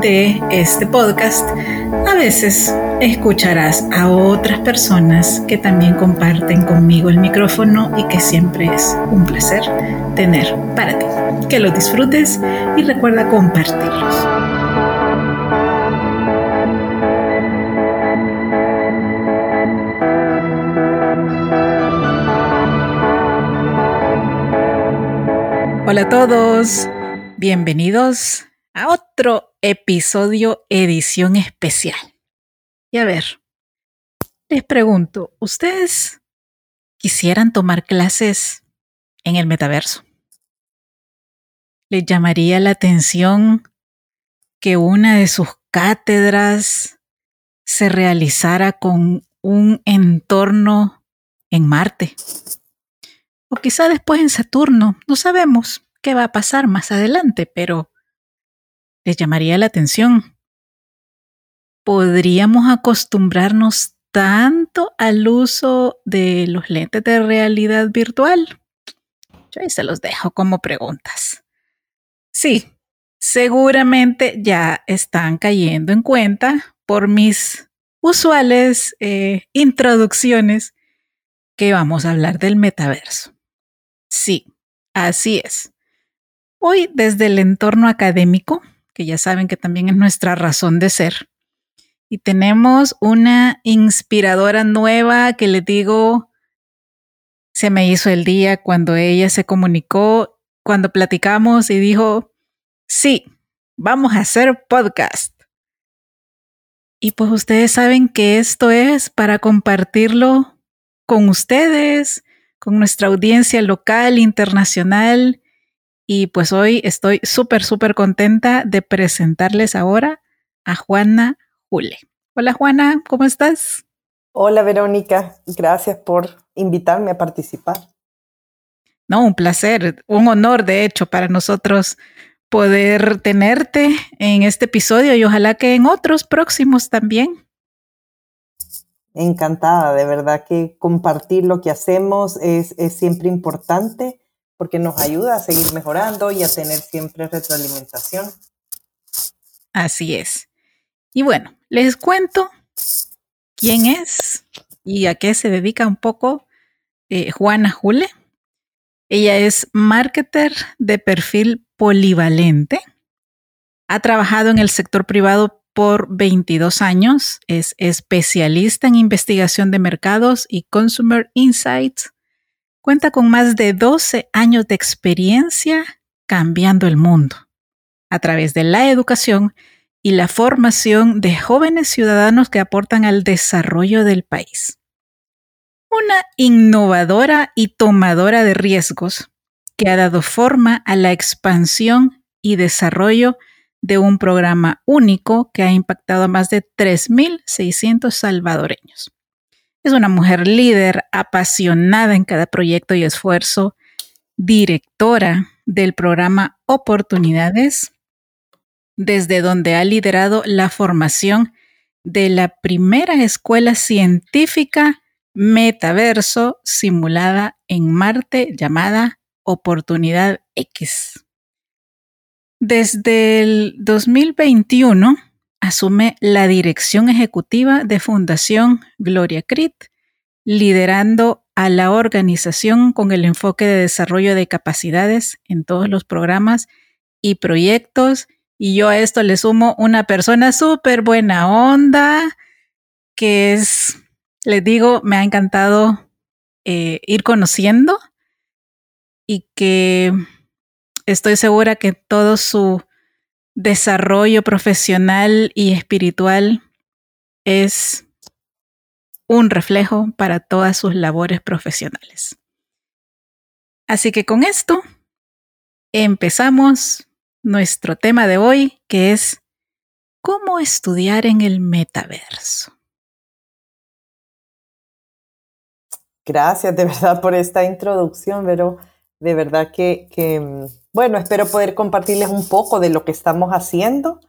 de este podcast. A veces escucharás a otras personas que también comparten conmigo el micrófono y que siempre es un placer tener para ti. Que lo disfrutes y recuerda compartirlos. Hola a todos, bienvenidos a otro episodio edición especial. Y a ver, les pregunto, ¿ustedes quisieran tomar clases en el metaverso? ¿Les llamaría la atención que una de sus cátedras se realizara con un entorno en Marte? O quizá después en Saturno, no sabemos qué va a pasar más adelante, pero les llamaría la atención podríamos acostumbrarnos tanto al uso de los lentes de realidad virtual? Yo ahí se los dejo como preguntas. Sí, seguramente ya están cayendo en cuenta por mis usuales eh, introducciones que vamos a hablar del metaverso. Sí, así es. Hoy desde el entorno académico, que ya saben que también es nuestra razón de ser, y tenemos una inspiradora nueva que le digo, se me hizo el día cuando ella se comunicó, cuando platicamos y dijo, sí, vamos a hacer podcast. Y pues ustedes saben que esto es para compartirlo con ustedes, con nuestra audiencia local, internacional. Y pues hoy estoy súper, súper contenta de presentarles ahora a Juana Hola Juana, ¿cómo estás? Hola Verónica, gracias por invitarme a participar. No, un placer, un honor de hecho para nosotros poder tenerte en este episodio y ojalá que en otros próximos también. Encantada, de verdad que compartir lo que hacemos es, es siempre importante porque nos ayuda a seguir mejorando y a tener siempre retroalimentación. Así es. Y bueno, les cuento quién es y a qué se dedica un poco eh, Juana Jule. Ella es marketer de perfil polivalente. Ha trabajado en el sector privado por 22 años. Es especialista en investigación de mercados y consumer insights. Cuenta con más de 12 años de experiencia cambiando el mundo a través de la educación y la formación de jóvenes ciudadanos que aportan al desarrollo del país. Una innovadora y tomadora de riesgos que ha dado forma a la expansión y desarrollo de un programa único que ha impactado a más de 3.600 salvadoreños. Es una mujer líder, apasionada en cada proyecto y esfuerzo, directora del programa Oportunidades desde donde ha liderado la formación de la primera escuela científica metaverso simulada en Marte llamada Oportunidad X. Desde el 2021 asume la dirección ejecutiva de Fundación Gloria Crit, liderando a la organización con el enfoque de desarrollo de capacidades en todos los programas y proyectos. Y yo a esto le sumo una persona súper buena onda, que es, les digo, me ha encantado eh, ir conociendo y que estoy segura que todo su desarrollo profesional y espiritual es un reflejo para todas sus labores profesionales. Así que con esto empezamos nuestro tema de hoy, que es cómo estudiar en el metaverso. Gracias de verdad por esta introducción, pero de verdad que, que, bueno, espero poder compartirles un poco de lo que estamos haciendo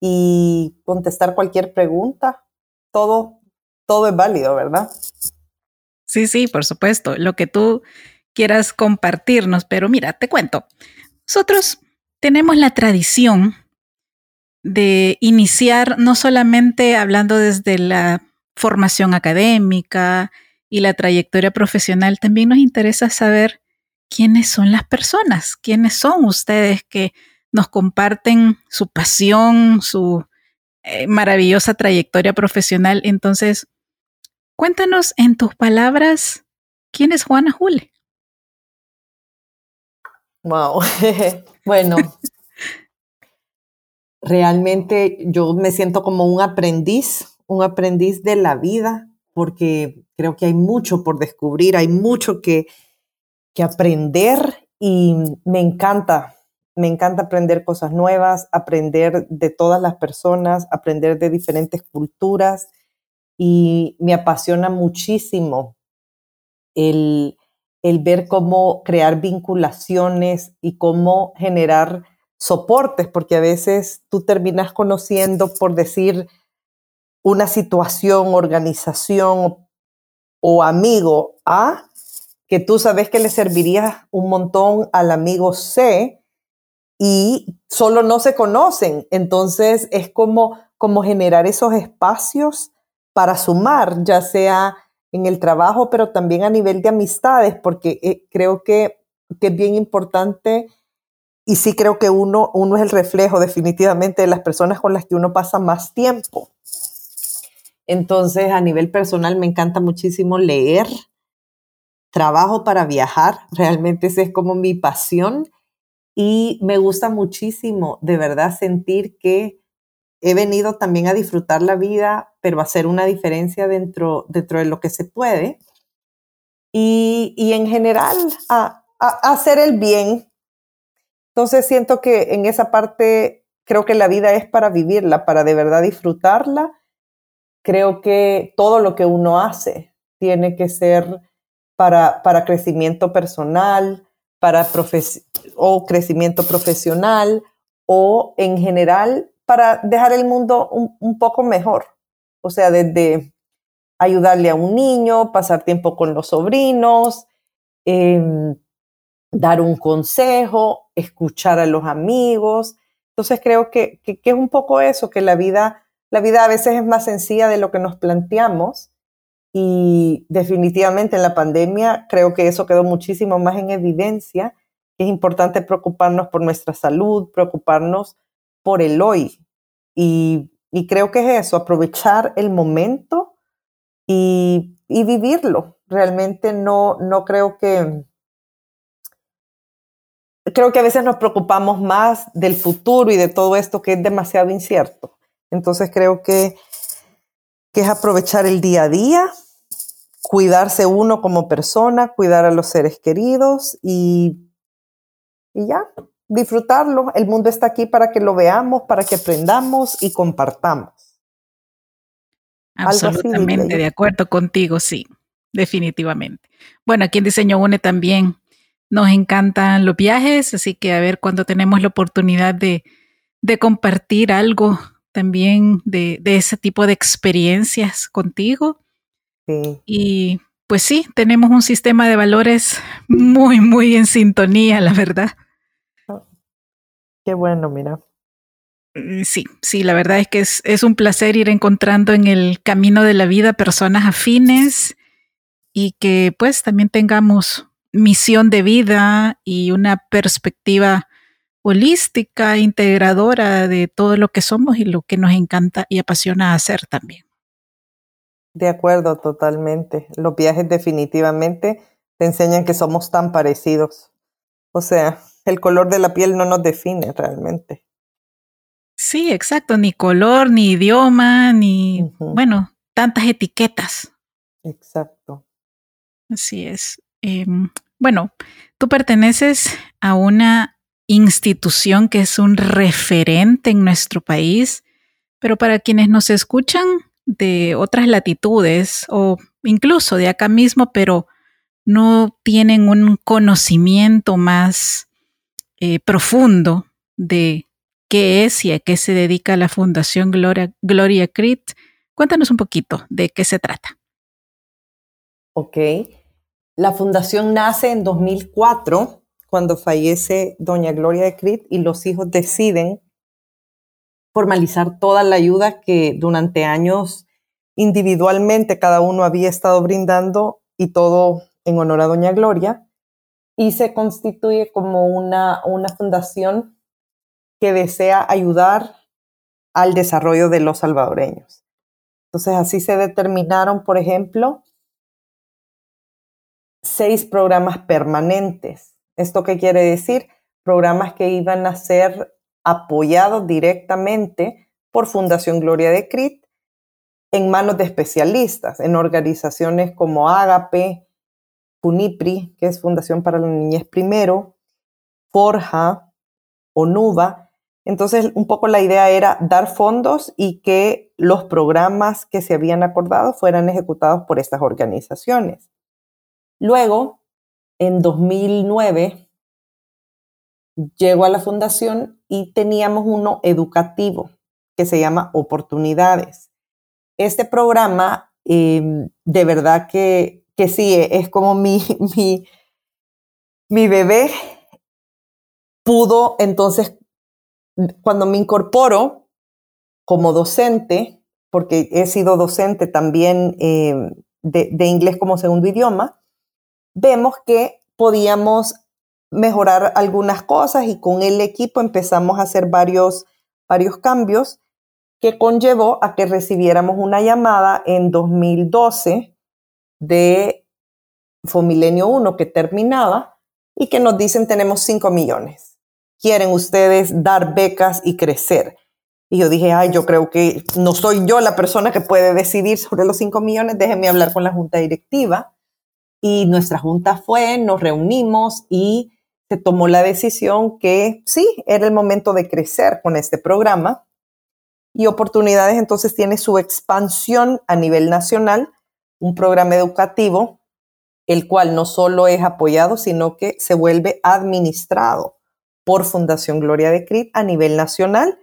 y contestar cualquier pregunta. Todo, todo es válido, ¿verdad? Sí, sí, por supuesto, lo que tú quieras compartirnos, pero mira, te cuento. Nosotros tenemos la tradición de iniciar no solamente hablando desde la formación académica y la trayectoria profesional, también nos interesa saber quiénes son las personas, quiénes son ustedes que nos comparten su pasión, su eh, maravillosa trayectoria profesional. Entonces, cuéntanos en tus palabras, ¿quién es Juana Jule? Wow. bueno, realmente yo me siento como un aprendiz, un aprendiz de la vida, porque creo que hay mucho por descubrir, hay mucho que, que aprender y me encanta, me encanta aprender cosas nuevas, aprender de todas las personas, aprender de diferentes culturas y me apasiona muchísimo el, el ver cómo crear vinculaciones y cómo generar soportes, porque a veces tú terminas conociendo, por decir, una situación, organización o amigo A, que tú sabes que le serviría un montón al amigo C y solo no se conocen. Entonces es como, como generar esos espacios para sumar, ya sea en el trabajo, pero también a nivel de amistades, porque eh, creo que, que, es bien importante y sí creo que uno, uno es el reflejo definitivamente de las personas con las que uno pasa más tiempo. Entonces, a nivel personal, me encanta muchísimo leer, trabajo para viajar, realmente esa es como mi pasión y me gusta muchísimo de verdad sentir que he venido también a disfrutar la vida, pero a hacer una diferencia dentro, dentro de lo que se puede. Y, y en general, a, a, hacer el bien. Entonces siento que en esa parte creo que la vida es para vivirla, para de verdad disfrutarla. Creo que todo lo que uno hace tiene que ser para, para crecimiento personal, para o crecimiento profesional o en general para dejar el mundo un, poco mejor. O sea, desde ayudarle a un niño, pasar tiempo con los sobrinos, em, dar un consejo, escuchar a los amigos. Entonces creo que, que, es un poco eso, que la vida, la vida a veces es más sencilla de lo que nos planteamos y definitivamente en la pandemia creo que eso quedó muchísimo más en evidencia. Es importante preocuparnos por nuestra salud, preocuparnos por el hoy. Y, creo que es eso, aprovechar el momento y, vivirlo. Realmente no, no creo que... Creo que a veces nos preocupamos más del futuro y de todo esto que es demasiado incierto. Entonces creo que, que es aprovechar el día a día, cuidarse uno como persona, cuidar a los seres queridos y, y ya, disfrutarlo. El mundo está aquí para que lo veamos, para que aprendamos y compartamos. Absolutamente de acuerdo contigo, sí, definitivamente. Bueno, aquí en Diseño Une también nos encantan los viajes, así que a ver cuando tenemos la oportunidad de, de compartir algo también de, de, ese tipo de experiencias contigo. Sí. Y pues sí, tenemos un sistema de valores muy, muy en sintonía, la verdad. Qué bueno, mira. Eh, sí, sí, la verdad es que es, es, un placer ir encontrando en el camino de la vida personas afines y que pues también tengamos misión de vida y una perspectiva holística, integradora de todo lo que somos y lo que nos encanta y apasiona hacer también. De acuerdo, totalmente. Los viajes definitivamente te enseñan que somos tan parecidos. O sea, el color de la piel no nos define realmente. Sí, exacto, ni color, ni idioma, ni, bueno, tantas etiquetas. Exacto. Así es. Em, bueno, tú perteneces a una institución que es un referente en nuestro país, pero para quienes nos escuchan de otras latitudes o incluso de acá mismo, pero no tienen un conocimiento más eh, profundo de qué es y a qué se dedica la Fundación Gloria, Gloria Crit. Cuéntanos un poquito de qué se trata. Ok. La fundación nace en 2004, cuando fallece doña Gloria de Crit y los hijos deciden formalizar toda la ayuda que durante años individualmente cada uno había estado brindando y todo en honor a doña Gloria. Y se constituye como una, una fundación que desea ayudar al desarrollo de los salvadoreños. Entonces así se determinaron, por ejemplo, seis programas permanentes. ¿Esto qué quiere decir? Programas que iban a ser apoyados directamente por Fundación Gloria de Crit en manos de especialistas, en organizaciones como Agape, FUNIPRI, que es Fundación para la Niñez Primero, Forja, ONUVA. Entonces, un poco la idea era dar fondos y que los programas que se habían acordado fueran ejecutados por estas organizaciones. Luego, en 2009, llego a la fundación y teníamos uno educativo que se llama Oportunidades. Este programa, em, de verdad que, que sí, es como mi, mi, mi bebé pudo entonces, cuando me incorporo como docente, porque he sido docente también em, de, inglés como segundo idioma, vemos que podíamos mejorar algunas cosas y con el equipo empezamos a hacer varios, varios cambios que conllevó a que recibiéramos una llamada en 2012 de Fomilenio 1 que terminaba y que nos dicen tenemos 5 millones. ¿Quieren ustedes dar becas y crecer? Y yo dije, ay, yo creo que no soy yo la persona que puede decidir sobre los 5 millones, déjenme hablar con la junta directiva. Y nuestra junta fue, nos reunimos y se tomó la decisión que sí, era el momento de crecer con este programa. Y Oportunidades entonces tiene su expansión a nivel nacional, un programa educativo, el cual no solo es apoyado, sino que se vuelve administrado por Fundación Gloria de Crit a nivel nacional.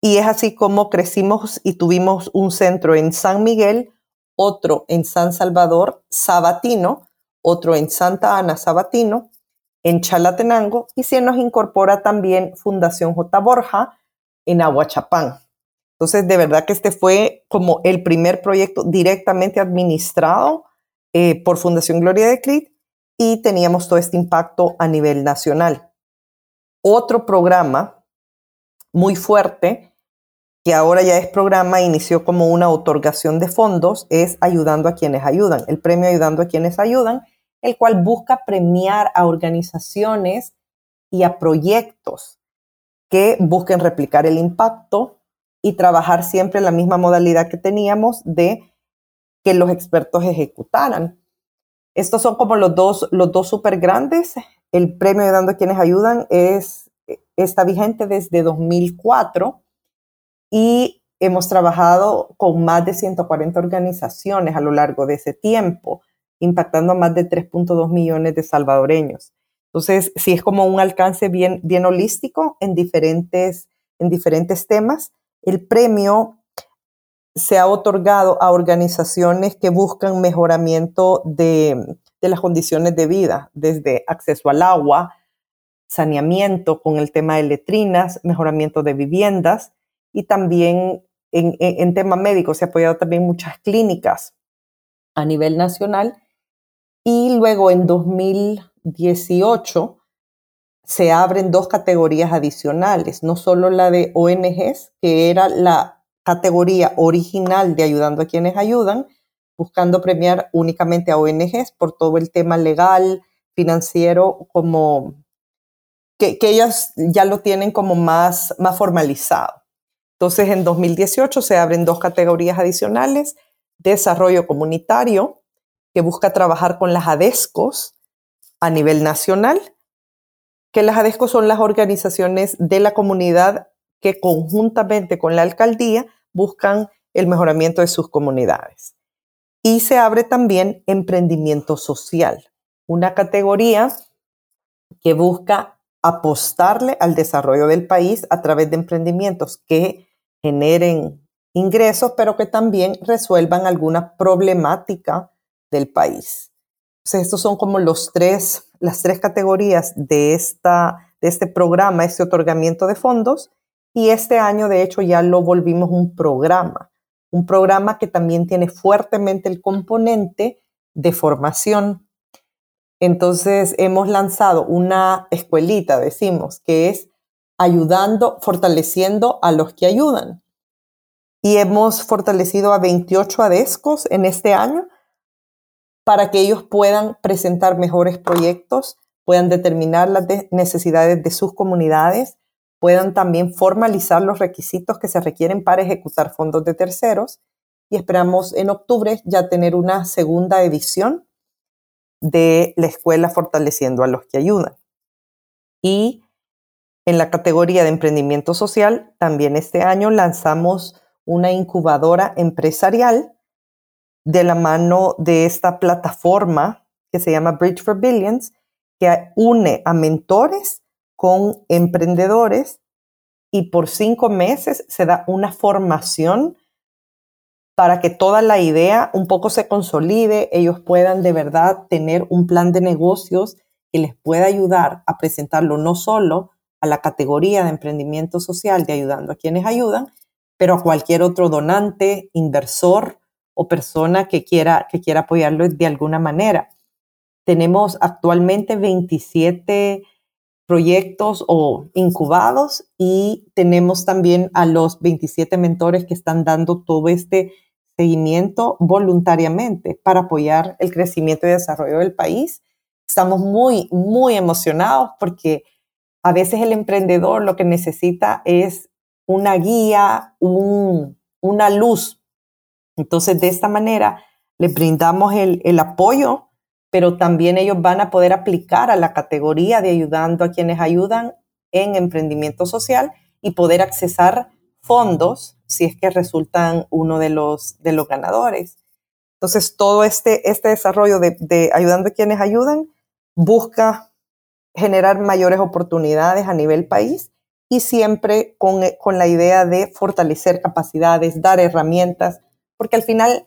Y es así como crecimos y tuvimos un centro en San Miguel, otro en San Salvador, Sabatino, otro en Santa Ana, Sabatino, en Chalatenango y se nos incorpora también Fundación J. Borja en Aguachapán. Entonces, de verdad que este fue como el primer proyecto directamente administrado eh, por Fundación Gloria de Crit y teníamos todo este impacto a nivel nacional. Otro programa muy fuerte que ahora ya es programa, inició como una otorgación de fondos, es Ayudando a quienes ayudan, el premio Ayudando a quienes ayudan, el cual busca premiar a organizaciones y a proyectos que busquen replicar el impacto y trabajar siempre en la misma modalidad que teníamos de que los expertos ejecutaran. Estos son como los dos, los dos súper grandes. El premio Ayudando a quienes ayudan es, está vigente desde 2004 y hemos trabajado con más de 140 organizaciones a lo largo de ese tiempo, impactando a más de 3.2 millones de salvadoreños. Entonces, sí es como un alcance bien, bien holístico en diferentes, en diferentes temas. El premio se ha otorgado a organizaciones que buscan mejoramiento de, de las condiciones de vida, desde acceso al agua, saneamiento con el tema de letrinas, mejoramiento de viviendas y también en, en tema médico se ha apoyado también muchas clínicas a nivel nacional. Y luego en 2018 se abren dos categorías adicionales, no solo la de ONGs, que era la categoría original de ayudando a quienes ayudan, buscando premiar únicamente a ONGs por todo el tema legal, financiero, como que, que ellas ya lo tienen como más, más formalizado. Entonces, en 2018 se abren dos categorías adicionales, desarrollo comunitario, que busca trabajar con las ADESCOS a nivel nacional, que las ADESCOS son las organizaciones de la comunidad que conjuntamente con la alcaldía buscan el mejoramiento de sus comunidades. Y se abre también emprendimiento social, una categoría que busca apostarle al desarrollo del país a través de emprendimientos que generen ingresos, pero que también resuelvan alguna problemática del país. Entonces, estos son como los tres, las tres categorías de, esta, de este programa, este otorgamiento de fondos. Y este año, de hecho, ya lo volvimos un programa, un programa que también tiene fuertemente el componente de formación. Entonces, hemos lanzado una escuelita, decimos, que es ayudando, fortaleciendo a los que ayudan. Y hemos fortalecido a 28 ADESCOS en este año para que ellos puedan presentar mejores proyectos, puedan determinar las necesidades de sus comunidades, puedan también formalizar los requisitos que se requieren para ejecutar fondos de terceros y esperamos en octubre ya tener una segunda edición de la escuela fortaleciendo a los que ayudan. Y en la categoría de emprendimiento social, también este año lanzamos una incubadora empresarial de la mano de esta plataforma que se llama Bridge for Billions, que une a mentores con emprendedores y por cinco meses se da una formación para que toda la idea un poco se consolide, ellos puedan de verdad tener un plan de negocios que les pueda ayudar a presentarlo no solo a la categoría de emprendimiento social de ayudando a quienes ayudan, pero a cualquier otro donante, inversor o persona que quiera, que quiera apoyarlo de alguna manera. Tenemos actualmente 27 proyectos o incubados y tenemos también a los 27 mentores que están dando todo este seguimiento voluntariamente para apoyar el crecimiento y desarrollo del país. Estamos muy, muy emocionados porque a veces el emprendedor lo que necesita es una guía, una luz entonces, de esta manera, les brindamos el, apoyo, pero también ellos van a poder aplicar a la categoría de ayudando a quienes ayudan en emprendimiento social y poder accesar fondos si es que resultan uno de los, de los ganadores. Entonces, todo este, este desarrollo de, de, ayudando a quienes ayudan busca generar mayores oportunidades a nivel país y siempre con, con la idea de fortalecer capacidades, dar herramientas porque al final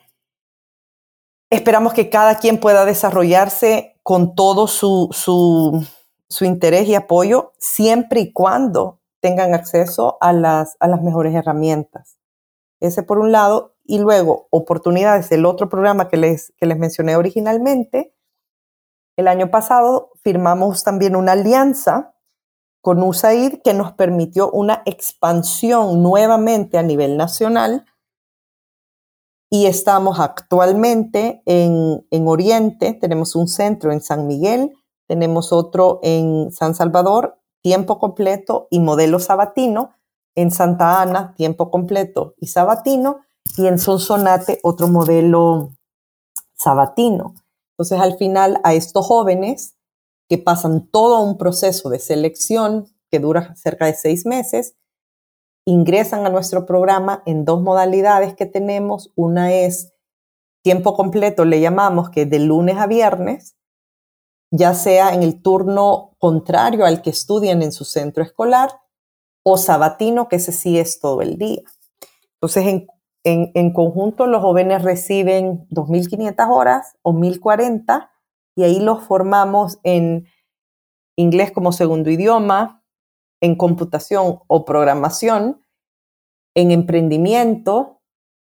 esperamos que cada quien pueda desarrollarse con todo su, su, interés y apoyo, siempre y cuando tengan acceso a las, a las mejores herramientas. Ese por un lado. Y luego, oportunidades, el otro programa que les, que les mencioné originalmente. El año pasado firmamos también una alianza con USAID que nos permitió una expansión nuevamente a nivel nacional y estamos actualmente en, en, Oriente, tenemos un centro en San Miguel, tenemos otro en San Salvador, tiempo completo y modelo sabatino, en Santa Ana, tiempo completo y sabatino, y en Sonsonate, otro modelo sabatino. Entonces, al final, a estos jóvenes que pasan todo un proceso de selección que dura cerca de seis meses, ingresan a nuestro programa en dos modalidades que tenemos. Una es tiempo completo, le llamamos, que de lunes a viernes, ya sea en el turno contrario al que estudian en su centro escolar, o sabatino, que ese sí es todo el día. Entonces, en, en, en conjunto, los jóvenes reciben 2.500 horas o 1.040 y ahí los formamos en inglés como segundo idioma, en computación o programación, en emprendimiento,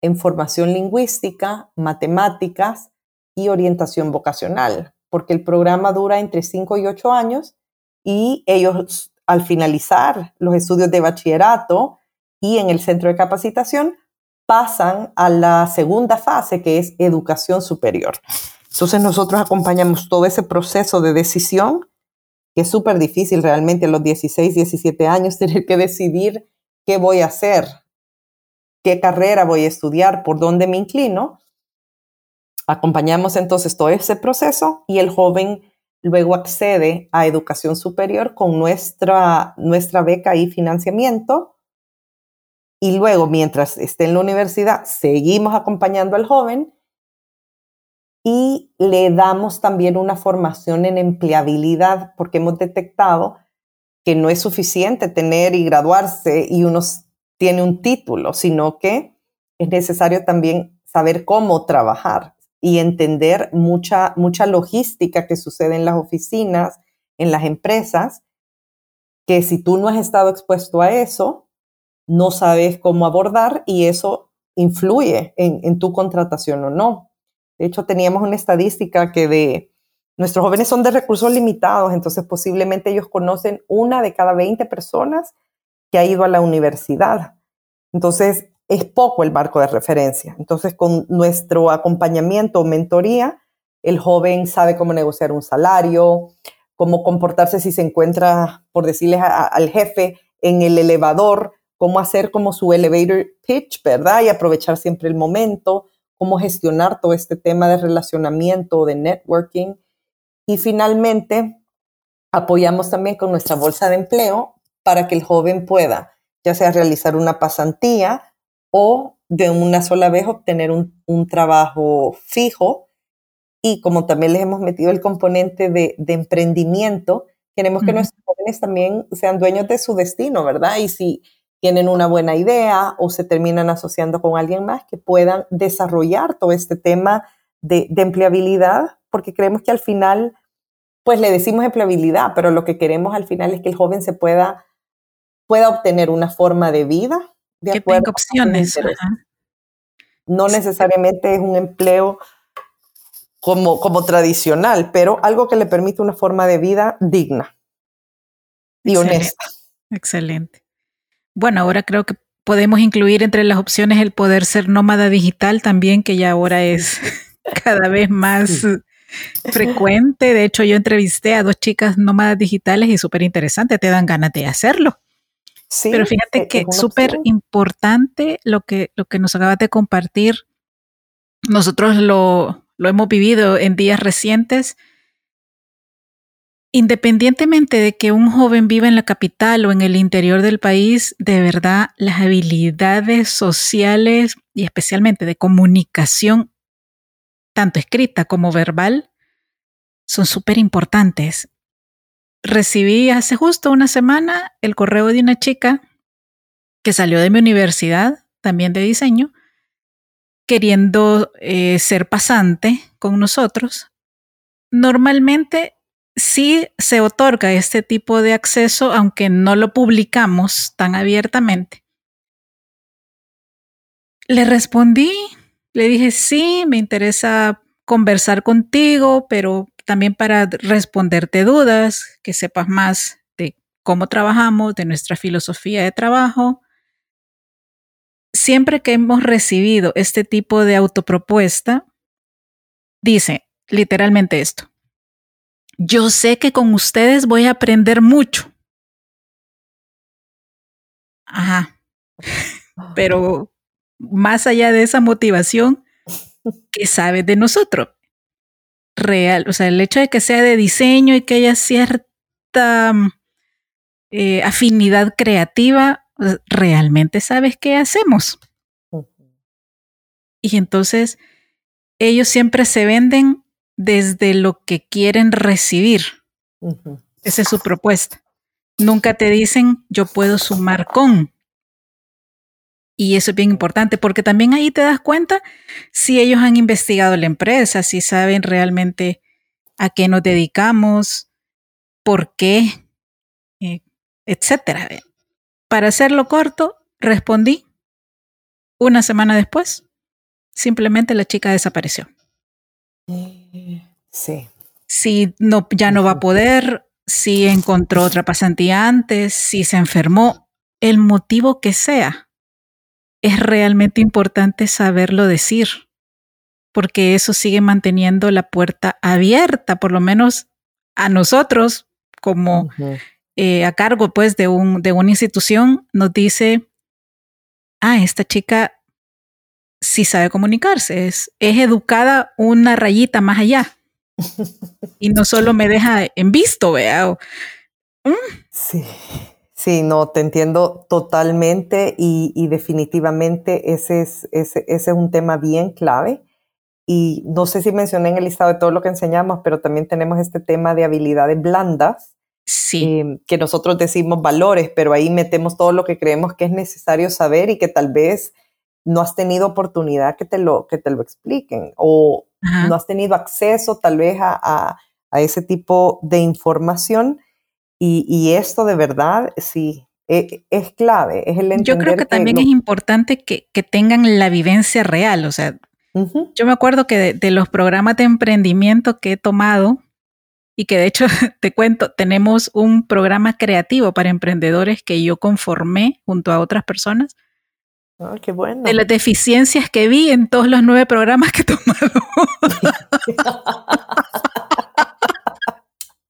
en formación lingüística, matemáticas y orientación vocacional, porque el programa dura entre 5 y 8 años y ellos al finalizar los estudios de bachillerato y en el centro de capacitación pasan a la segunda fase que es educación superior. Entonces nosotros acompañamos todo ese proceso de decisión, que es súper difícil realmente a los 16, 17 años tener que decidir qué voy a hacer, qué carrera voy a estudiar, por dónde me inclino. Acompañamos entonces todo ese proceso y el joven luego accede a educación superior con nuestra, nuestra beca y financiamiento. Y luego, mientras esté en la universidad, seguimos acompañando al joven y le damos también una formación en empleabilidad porque hemos detectado que no es suficiente tener y graduarse y uno tiene un título, sino que es necesario también saber cómo trabajar y entender mucha, mucha logística que sucede en las oficinas, en las empresas, que si tú no has estado expuesto a eso, no sabes cómo abordar y eso influye en, en tu contratación o no. De hecho, teníamos una estadística que de nuestros jóvenes son de recursos limitados, entonces posiblemente ellos conocen una de cada 20 personas que ha ido a la universidad. Entonces, es poco el marco de referencia. Entonces, con nuestro acompañamiento o mentoría, el joven sabe cómo negociar un salario, cómo comportarse si se encuentra, por decirles al jefe, en el elevador, cómo hacer como su elevator pitch, ¿verdad? Y aprovechar siempre el momento, cómo gestionar todo este tema de relacionamiento, de networking. Y finalmente, apoyamos también con nuestra bolsa de empleo para que el joven pueda, ya sea realizar una pasantía, o de una sola vez obtener un, trabajo fijo. Y como también les hemos metido el componente de, emprendimiento, queremos que nuestros jóvenes también sean dueños de su destino, ¿verdad? Y si tienen una buena idea o se terminan asociando con alguien más, que puedan desarrollar todo este tema de, de empleabilidad, porque creemos que al final, pues le decimos empleabilidad, pero lo que queremos al final es que el joven se pueda, pueda obtener una forma de vida que tenga opciones. No necesariamente es un empleo como, como tradicional, pero algo que le permite una forma de vida digna y honesta. Excelente. Bueno, ahora creo que podemos incluir entre las opciones el poder ser nómada digital también, que ya ahora es cada vez más frecuente. De hecho, yo entrevisté a dos chicas nómadas digitales y súper interesante, te dan ganas de hacerlo. Pero fíjate e, que es súper importante lo que, lo que nos acabas de compartir. Nosotros lo, lo hemos vivido en días recientes. Independientemente de que un joven viva en la capital o en el interior del país, de verdad las habilidades sociales y especialmente de comunicación, tanto escrita como verbal, son súper importantes recibí hace justo una semana el correo de una chica que salió de mi universidad, también de diseño, queriendo eh, ser pasante con nosotros. Normalmente sí se otorga este tipo de acceso, aunque no lo publicamos tan abiertamente. Le respondí, le dije, sí, me interesa conversar contigo, pero también para responderte dudas, que sepas más de cómo trabajamos, de nuestra filosofía de trabajo. Siempre que hemos recibido este tipo de autopropuesta, dice literalmente esto. Yo sé que con ustedes voy a aprender mucho. Ajá. Pero más allá de esa motivación, ¿qué sabes de nosotros? real, o sea, el hecho de que sea de diseño y que haya cierta mm, eh, afinidad creativa, realmente sabes qué hacemos. Y entonces ellos siempre se venden desde lo que quieren recibir. Esa es su propuesta. Nunca te dicen yo puedo sumar con. Y eso es bien importante porque también ahí te das cuenta si ellos han investigado la empresa, si saben realmente a qué nos dedicamos, por qué, eh, etcétera. Para hacerlo corto, respondí. Una semana después, simplemente la chica desapareció. Sí. Si no, ya no va a poder, si encontró otra pasantía antes, si se enfermó, el motivo que sea, es realmente importante saberlo decir, porque eso sigue manteniendo la puerta abierta, por lo menos a nosotros como eh, a cargo pues de, un, de una institución, nos dice, ah, esta chica sí sabe comunicarse, es, es educada una rayita más allá. y no solo me deja en visto, vea. Mm. Sí, sí, no, te entiendo totalmente y, definitivamente ese es, ese, ese es un tema bien clave. Y no sé si mencioné en el listado de todo lo que enseñamos, pero también tenemos este tema de habilidades blandas, sí. Em, que nosotros decimos valores, pero ahí metemos todo lo que creemos que es necesario saber y que tal vez no has tenido oportunidad que te lo, que te lo expliquen o no has tenido acceso tal vez a, a, ese tipo de información. Y, y, esto de verdad, sí, e, es, clave. Es el Yo creo que, también es importante que, que, tengan la vivencia real. O sea, yo me acuerdo que de, de, los programas de emprendimiento que he tomado, y que de hecho te cuento, tenemos un programa creativo para emprendedores que yo conformé junto a otras personas qué bueno. De las deficiencias que vi en todos los nueve programas que tomado.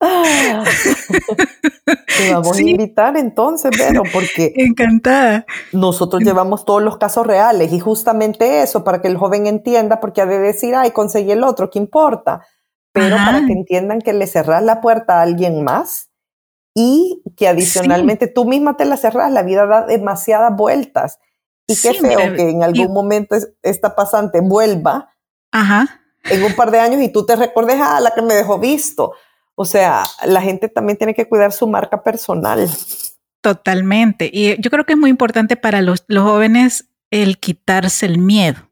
Te vamos a invitar entonces, pero porque encantada. Nosotros llevamos todos los casos reales y justamente eso para que el joven entienda, porque ha de decir, ay, conseguí el otro, ¿qué importa? Pero para que entiendan que le cerras la puerta a alguien más y que adicionalmente tú misma te la cerras, la vida da demasiadas vueltas y qué feo que en algún momento esta pasante vuelva en un par de años y tú te recuerdes a la que me dejó visto. O sea, la gente también tiene que cuidar su marca personal. Totalmente. Y yo creo que es muy importante para los, jóvenes el quitarse el miedo.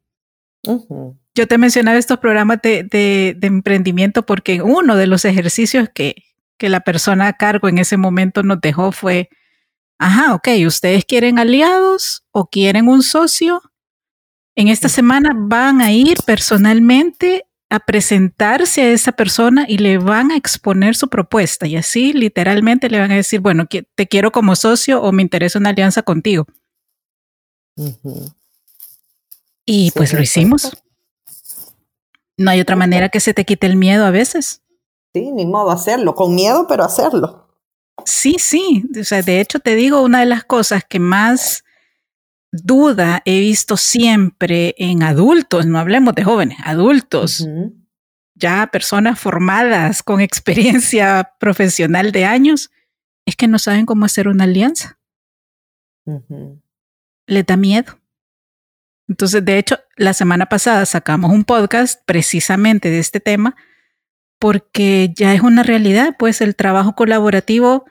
Yo te mencionaba estos programas de, de, emprendimiento porque uno de los ejercicios que, que la persona a cargo en ese momento nos dejó fue ajá, ok, ustedes quieren aliados o quieren un socio. En esta semana van a ir personalmente a presentarse a esa persona y le van a exponer su propuesta y así literalmente le van a decir, bueno, te quiero como socio o me interesa una alianza contigo. Y pues lo hicimos. No hay otra manera que se te quite el miedo a veces. Sí, ni modo hacerlo, con miedo, pero hacerlo. Sí, sí. O sea, de hecho te digo, una de las cosas que más duda he visto siempre en adultos, no hablemos de jóvenes, adultos, ya personas formadas con experiencia profesional de años, es que no saben cómo hacer una alianza. Le da miedo. Entonces, de hecho, la semana pasada sacamos un podcast precisamente de este tema porque ya es una realidad, pues el trabajo colaborativo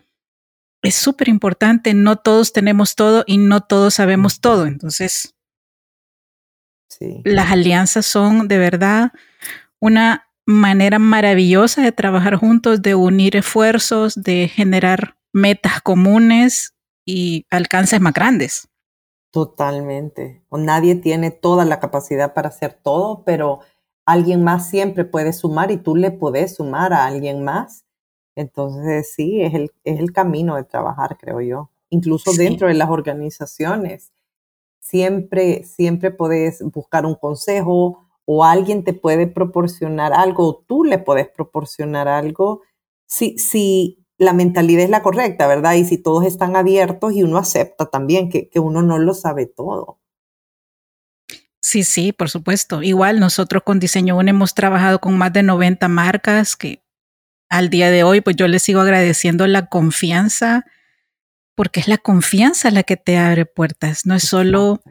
es súper importante, no todos tenemos todo y no todos sabemos todo, entonces las alianzas son de verdad una manera maravillosa de trabajar juntos, de unir esfuerzos, de generar metas comunes y alcances más grandes. Totalmente. Nadie tiene toda la capacidad para hacer todo, pero alguien más siempre puede sumar y tú le puedes sumar a alguien más. Entonces, sí, es el, es el camino de trabajar, creo yo. Incluso dentro de las organizaciones, siempre, siempre puedes buscar un consejo o alguien te puede proporcionar algo, o tú le puedes proporcionar algo, si, si la mentalidad es la correcta, ¿verdad? Y si todos están abiertos y uno acepta también que, que uno no lo sabe todo. Sí, sí, por supuesto. Igual nosotros con Diseño Uno hemos trabajado con más de 90 marcas que al día de hoy, pues yo les sigo agradeciendo la confianza, porque es la confianza la que te abre puertas, no es solo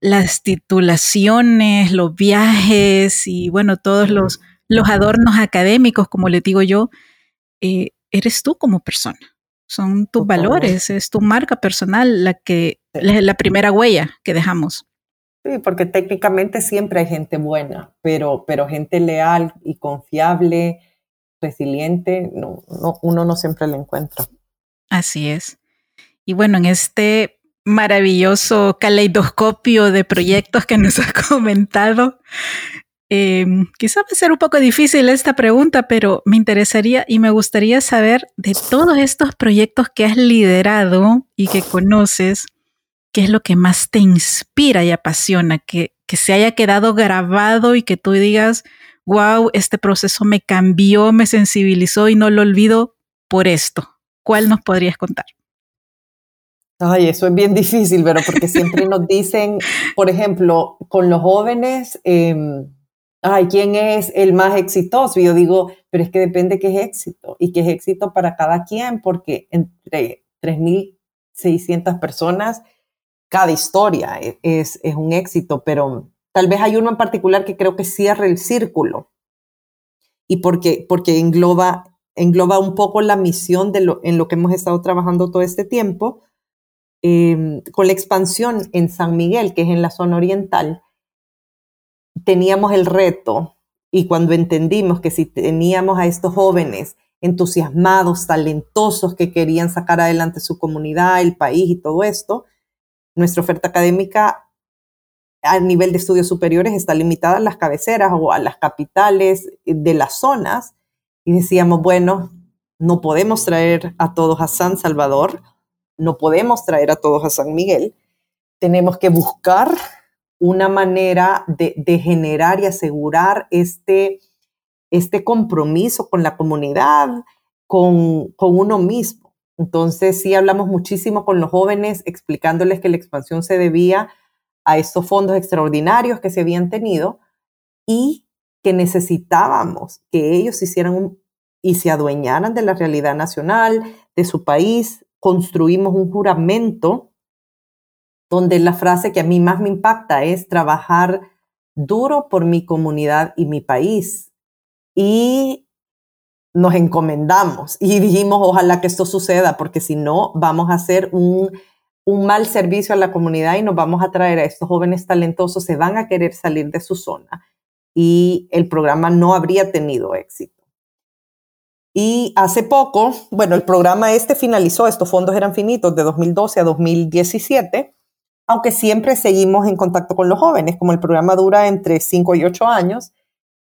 las titulaciones, los viajes y bueno, todos los, los adornos académicos, como les digo yo, eh, eres tú como persona. Son tus valores, es tu marca personal la que, la primera huella que dejamos. Sí, porque técnicamente siempre hay gente buena, pero, pero gente leal y confiable resiliente, no, uno no siempre lo encuentra. Así es. Y bueno, en este maravilloso caleidoscopio de proyectos que nos has comentado, eh, quizá va a ser un poco difícil esta pregunta, pero me interesaría y me gustaría saber de todos estos proyectos que has liderado y que conoces, ¿qué es lo que más te inspira y apasiona? Que, que se haya quedado grabado y que tú digas, wow, este proceso me cambió, me sensibilizó y no lo olvido por esto. ¿Cuál nos podrías contar? Ay, eso es bien difícil, pero porque siempre nos dicen, por ejemplo, con los jóvenes, em, ay, ¿quién es el más exitoso? Y yo digo, pero es que depende qué es éxito y qué es éxito para cada quien, porque entre 3.600 personas, cada historia e, es, un éxito, pero tal vez hay uno en particular que creo que cierra el círculo y porque, porque engloba, engloba un poco la misión de lo, en lo que hemos estado trabajando todo este tiempo. Em, con la expansión en San Miguel, que es en la zona oriental, teníamos el reto y cuando entendimos que si teníamos a estos jóvenes entusiasmados, talentosos, que querían sacar adelante su comunidad, el país y todo esto, nuestra oferta académica a nivel de estudios superiores está limitada a las cabeceras o a las capitales de las zonas. Y decíamos, bueno, no podemos traer a todos a San Salvador, no podemos traer a todos a San Miguel, tenemos que buscar una manera de, generar y asegurar este, este compromiso con la comunidad, con, con uno mismo. Entonces sí hablamos muchísimo con los jóvenes explicándoles que la expansión se debía a estos fondos extraordinarios que se habían tenido y que necesitábamos que ellos hicieran y se adueñaran de la realidad nacional, de su país. Construimos un juramento donde la frase que a mí más me impacta es trabajar duro por mi comunidad y mi país. Y nos encomendamos y dijimos, ojalá que esto suceda, porque si no, vamos a hacer un, un mal servicio a la comunidad y nos vamos a traer a estos jóvenes talentosos, se van a querer salir de su zona y el programa no habría tenido éxito. Y hace poco, bueno, el programa este finalizó, estos fondos eran finitos de 2012 a 2017 aunque siempre seguimos en contacto con los jóvenes, como el programa dura entre 5 y 8 años,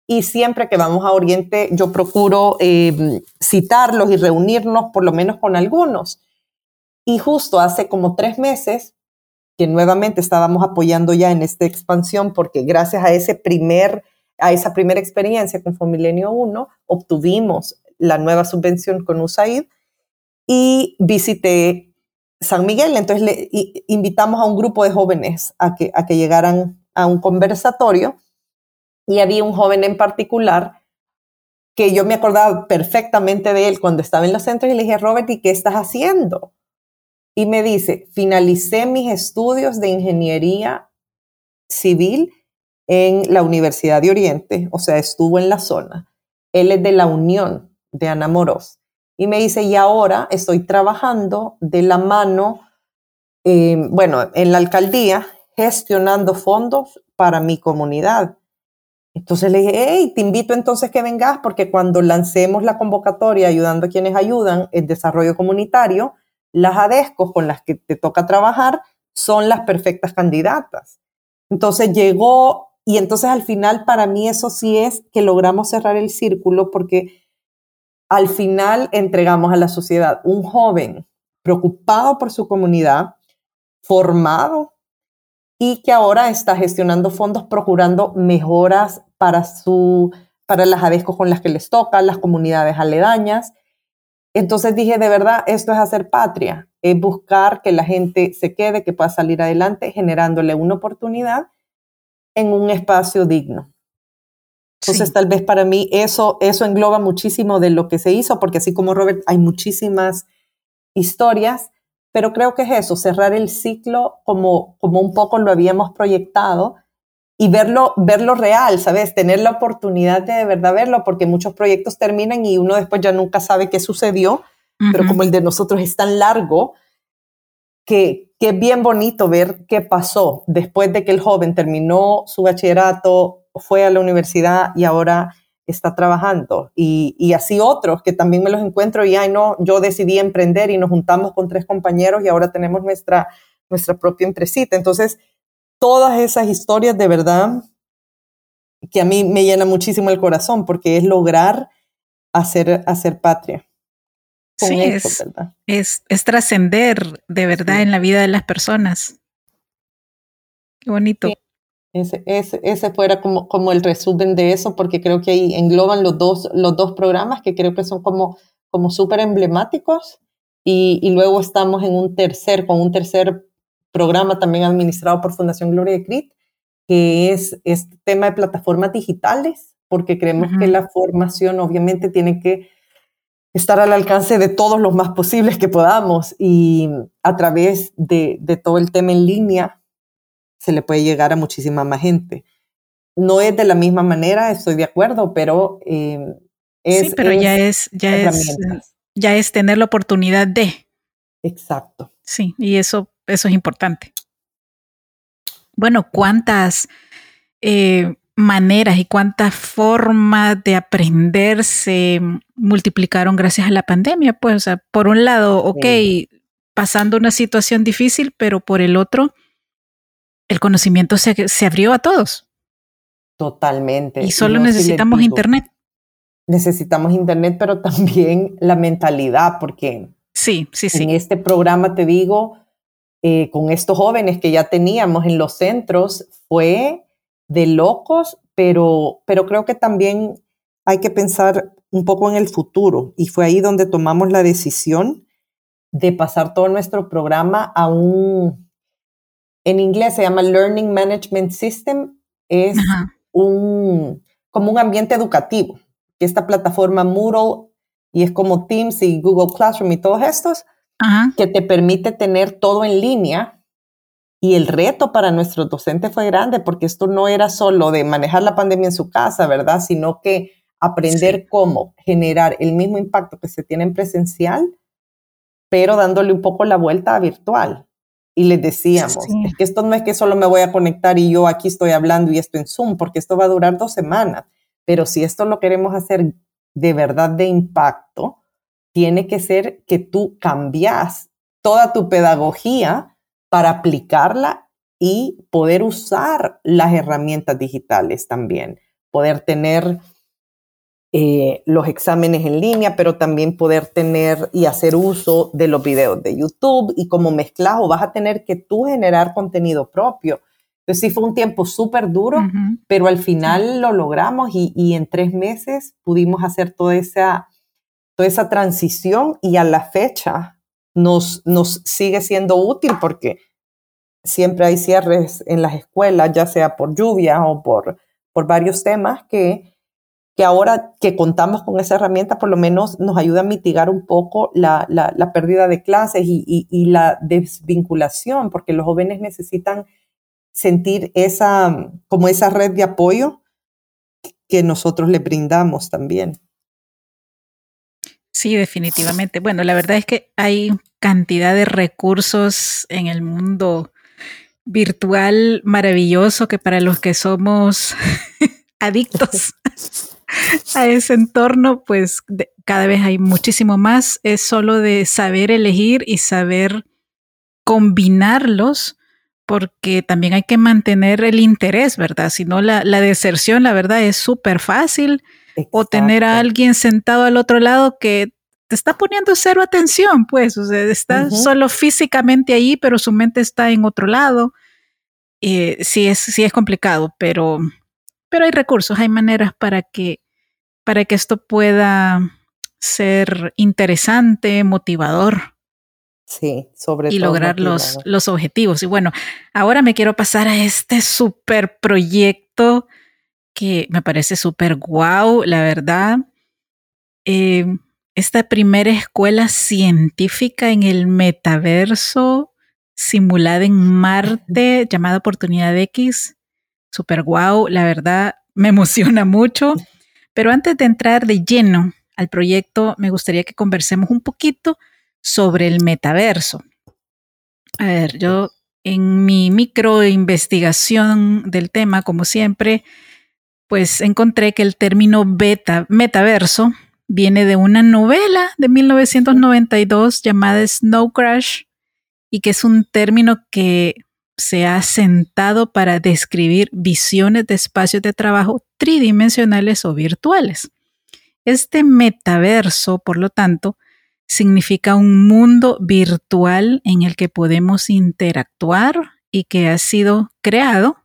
y siempre que vamos a Oriente yo procuro em, citarlos y reunirnos por lo menos con algunos. Y justo hace como tres meses, que nuevamente estábamos apoyando ya en esta expansión, porque gracias a, ese primer, a esa primera experiencia con Fomilenio 1, obtuvimos la nueva subvención con USAID y visité San Miguel. Entonces invitamos a un grupo de jóvenes a que llegaran a un conversatorio y había un joven en particular que yo me acordaba perfectamente de él cuando estaba en los centros y le dije, Robert, ¿y qué estás haciendo? Y me dice, finalicé mis estudios de ingeniería civil en la Universidad de Oriente, o sea, estuvo en la zona. Él es de la Unión de Ana Moros. Y me dice, y ahora estoy trabajando de la mano, eh, bueno, en la alcaldía, gestionando fondos para mi comunidad. Entonces le dije, hey, te invito entonces que vengas porque cuando lancemos la convocatoria ayudando a quienes ayudan en desarrollo comunitario, las ADESCOS con las que te toca trabajar son las perfectas candidatas. Entonces llegó y entonces al final para mí eso sí es que logramos cerrar el círculo porque al final entregamos a la sociedad un joven preocupado por su comunidad, formado y que ahora está gestionando fondos procurando mejoras para, su, para las adescos con las que les toca, las comunidades aledañas. Entonces dije, de verdad, esto es hacer patria, es buscar que la gente se quede, que pueda salir adelante, generándole una oportunidad en un espacio digno. Entonces, tal vez para mí eso, eso engloba muchísimo de lo que se hizo, porque así como Robert, hay muchísimas historias, pero creo que es eso, cerrar el ciclo como, como un poco lo habíamos proyectado y verlo, verlo real, ¿sabes? Tener la oportunidad de de verdad verlo, porque muchos proyectos terminan y uno después ya nunca sabe qué sucedió, pero como el de nosotros es tan largo, que, que es bien bonito ver qué pasó después de que el joven terminó su bachillerato, fue a la universidad y ahora está trabajando. Y, así otros que también me los encuentro y, ay, no, yo decidí emprender y nos juntamos con tres compañeros y ahora tenemos nuestra, nuestra propia empresita. Entonces, todas esas historias de verdad que a mí me llena muchísimo el corazón porque es lograr hacer, hacer patria. Sí, es, es, trascender de verdad en la vida de las personas. Qué bonito. Ese, ese, fuera como, como el resumen de eso, porque creo que ahí engloban los dos, los dos programas que creo que son como, como súper emblemáticos. Y, y, luego estamos en un tercer, con un tercer programa también administrado por Fundación Gloria de Crit, que es este tema de plataformas digitales, porque creemos que la formación obviamente tiene que estar al alcance de todos los más posibles que podamos y a través de, de todo el tema en línea se le puede llegar a muchísima más gente. No es de la misma manera, estoy de acuerdo, pero eh, es... Sí, pero ya es, ya es, ya es tener la oportunidad de. Exacto. Sí, y eso, eso es importante. Bueno, ¿cuántas eh, maneras y cuántas formas de aprender se multiplicaron gracias a la pandemia? Pues, o sea, por un lado, ok, pasando una situación difícil, pero por el otro, el conocimiento se, se abrió a todos. Totalmente. Y solo necesitamos Internet. Necesitamos Internet, pero también la mentalidad, porque sí, sí, sí. en este programa te digo, eh, con estos jóvenes que ya teníamos en los centros, fue de locos, pero, pero creo que también hay que pensar un poco en el futuro. Y fue ahí donde tomamos la decisión de pasar todo nuestro programa a un en inglés se llama Learning Management System, es un, como un ambiente educativo. Esta plataforma Moodle y es como Teams y Google Classroom y todos estos, que te permite tener todo en línea. Y el reto para nuestros docentes fue grande porque esto no era solo de manejar la pandemia en su casa, ¿verdad? Sino que aprender cómo generar el mismo impacto que se tiene en presencial, pero dándole un poco la vuelta a virtual y les decíamos, es que esto no es que solo me voy a conectar y yo aquí estoy hablando y esto en Zoom, porque esto va a durar dos semanas. Pero si esto lo queremos hacer de verdad de impacto, tiene que ser que tú cambias toda tu pedagogía para aplicarla y poder usar las herramientas digitales también, poder tener eh, los exámenes en línea, pero también poder tener y hacer uso de los videos de YouTube y como mezclado vas a tener que tú generar contenido propio. Entonces sí fue un tiempo súper duro, pero al final lo logramos y, en tres meses pudimos hacer toda esa, toda esa transición y a la fecha nos, nos sigue siendo útil porque siempre hay cierres en las escuelas, ya sea por lluvia o por, por varios temas que que ahora que contamos con esa herramienta, por lo menos nos ayuda a mitigar un poco la, la, pérdida de clases y, y, la desvinculación, porque los jóvenes necesitan sentir esa, como esa red de apoyo que nosotros le brindamos también. Sí, definitivamente. Bueno, la verdad es que hay cantidad de recursos en el mundo virtual maravilloso que para los que somos adictos a ese entorno, pues cada vez hay muchísimo más. Es solo de saber elegir y saber combinarlos, porque también hay que mantener el interés, ¿verdad? Si no, la, deserción, la verdad, es súper fácil. O tener a alguien sentado al otro lado que te está poniendo cero atención, pues, o sea, está solo físicamente ahí, pero su mente está en otro lado. Eh, sí, es, sí es complicado, pero, pero hay recursos, hay maneras para que para que esto pueda ser interesante, motivador. Sí, sobre y lograr los, los, objetivos. Y bueno, ahora me quiero pasar a este super proyecto que me parece súper guau, la verdad. Eh, esta primera escuela científica en el metaverso simulada en Marte llamada Oportunidad X. Súper guau, la verdad me emociona mucho. Pero antes de entrar de lleno al proyecto, me gustaría que conversemos un poquito sobre el metaverso. A ver, yo en mi micro investigación del tema, como siempre, pues encontré que el término metaverso viene de una novela de 1992 llamada Snow Crash y que es un término que se ha sentado para describir visiones de espacios de trabajo tridimensionales o virtuales. Este metaverso, por lo tanto, significa un mundo virtual en el que podemos interactuar y que ha sido creado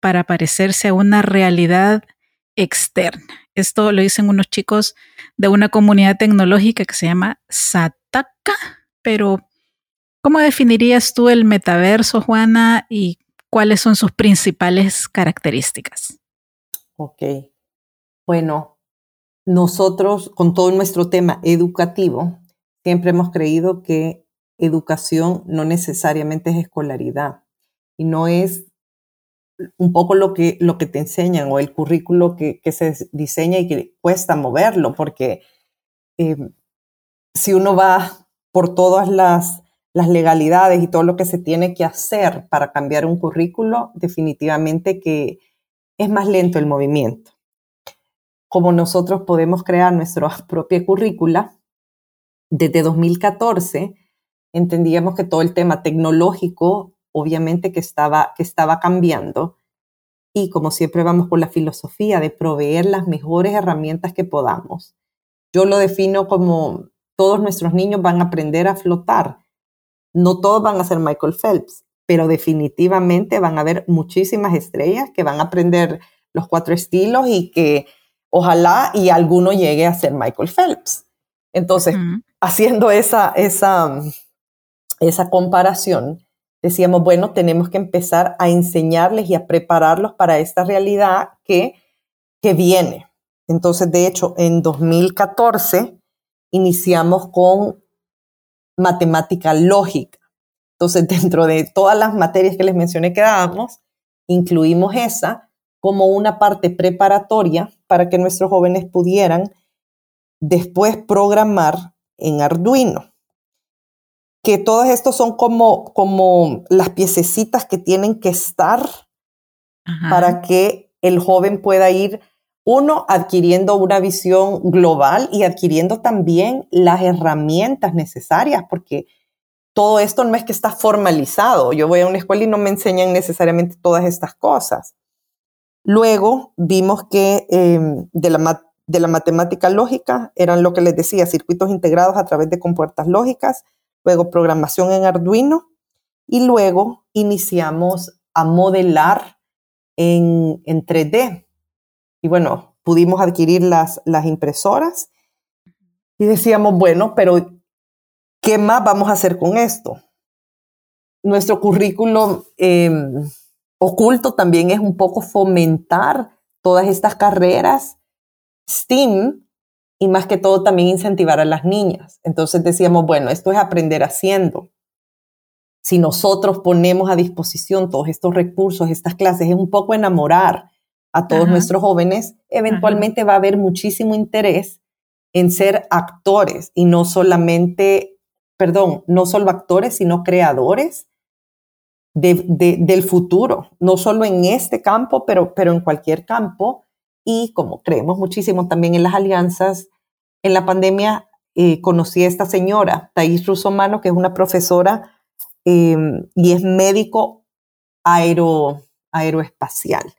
para parecerse a una realidad externa. Esto lo dicen unos chicos de una comunidad tecnológica que se llama Sataka, pero ¿cómo definirías tú el metaverso, Juana, y cuáles son sus principales características? Ok. Bueno, nosotros con todo nuestro tema educativo, siempre hemos creído que educación no necesariamente es escolaridad y no es un poco lo que, lo que te enseñan o el currículo que, se diseña y que cuesta moverlo, porque eh, si uno va por todas las, las legalidades y todo lo que se tiene que hacer para cambiar un currículo, definitivamente que es más lento el movimiento. Como nosotros podemos crear nuestra propia currícula, desde 2014 entendíamos que todo el tema tecnológico obviamente que estaba, que estaba cambiando. Y como siempre vamos con la filosofía de proveer las mejores herramientas que podamos. Yo lo defino como todos nuestros niños van a aprender a flotar. No todos van a ser Michael Phelps, pero definitivamente van a haber muchísimas estrellas que van a aprender los cuatro estilos y que ojalá y alguno llegue a ser Michael Phelps. Entonces, haciendo esa, esa, esa comparación, decíamos, bueno, tenemos que empezar a enseñarles y a prepararlos para esta realidad que, que viene. Entonces, de hecho, en 2014 iniciamos con matemática lógica. Entonces, dentro de todas las materias que les mencioné que dábamos, incluimos esa como una parte preparatoria para que nuestros jóvenes pudieran después programar en Arduino que todos estos son como, como las piececitas que tienen que estar para que el joven pueda ir, uno, adquiriendo una visión global y adquiriendo también las herramientas necesarias, porque todo esto no es que está formalizado. Yo voy a una escuela y no me enseñan necesariamente todas estas cosas. Luego vimos que em, de, la, de la matemática lógica eran lo que les decía, circuitos integrados a través de compuertas lógicas, luego programación en Arduino y luego iniciamos a modelar en, 3D. Y bueno, pudimos adquirir las, las impresoras y decíamos, bueno, pero ¿qué más vamos a hacer con esto? Nuestro currículo em, oculto también es un poco fomentar todas estas carreras STEAM y más que todo también incentivar a las niñas. Entonces decíamos, bueno, esto es aprender haciendo. Si nosotros ponemos a disposición todos estos recursos, estas clases, es un poco enamorar a todos nuestros jóvenes, eventualmente va a haber muchísimo interés en ser actores y no solamente, perdón, no solo actores, sino creadores del futuro, no solo en este campo, pero, pero en cualquier campo. Y como creemos muchísimo también en las alianzas, en la pandemia eh, conocí a esta señora, Thais Rusomano, que es una profesora em, y es médico aero, aeroespacial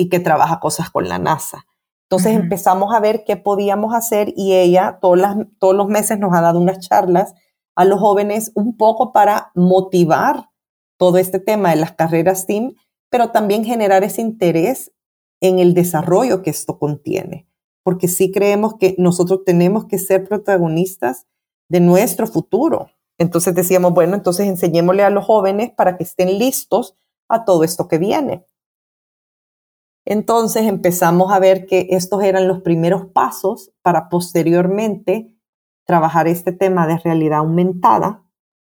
y que trabaja cosas con la NASA. Entonces empezamos a ver qué podíamos hacer y ella todos los meses nos ha dado unas charlas a los jóvenes un poco para motivar todo este tema de las carreras STEAM, pero también generar ese interés en el desarrollo que esto contiene, porque sí creemos que nosotros tenemos que ser protagonistas de nuestro futuro. Entonces decíamos, bueno, entonces enseñémosle a los jóvenes para que estén listos a todo esto que viene. Entonces empezamos a ver que estos eran los primeros pasos para posteriormente trabajar este tema de realidad aumentada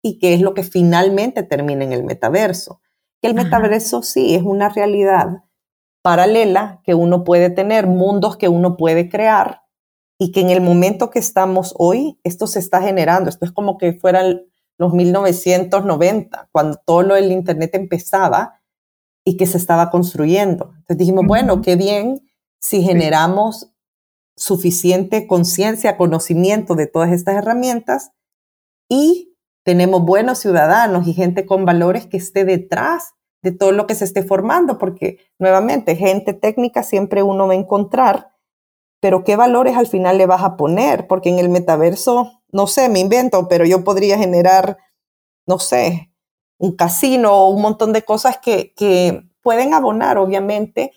y que es lo que finalmente termina en el metaverso. Que el metaverso sí es una realidad paralela que uno puede tener, mundos que uno puede crear y que en el momento que estamos hoy, esto se está generando. Esto es como que fueran los 1990, cuando todo lo del Internet empezaba y que se estaba construyendo. Entonces dijimos, bueno, qué bien si generamos suficiente conciencia, conocimiento de todas estas herramientas y tenemos buenos ciudadanos y gente con valores que esté detrás de todo lo que se esté formando, porque nuevamente, gente técnica siempre uno va a encontrar, pero ¿qué valores al final le vas a poner? Porque en el metaverso, no sé, me invento, pero yo podría generar, no sé, un casino o un montón de cosas que, que pueden abonar, obviamente,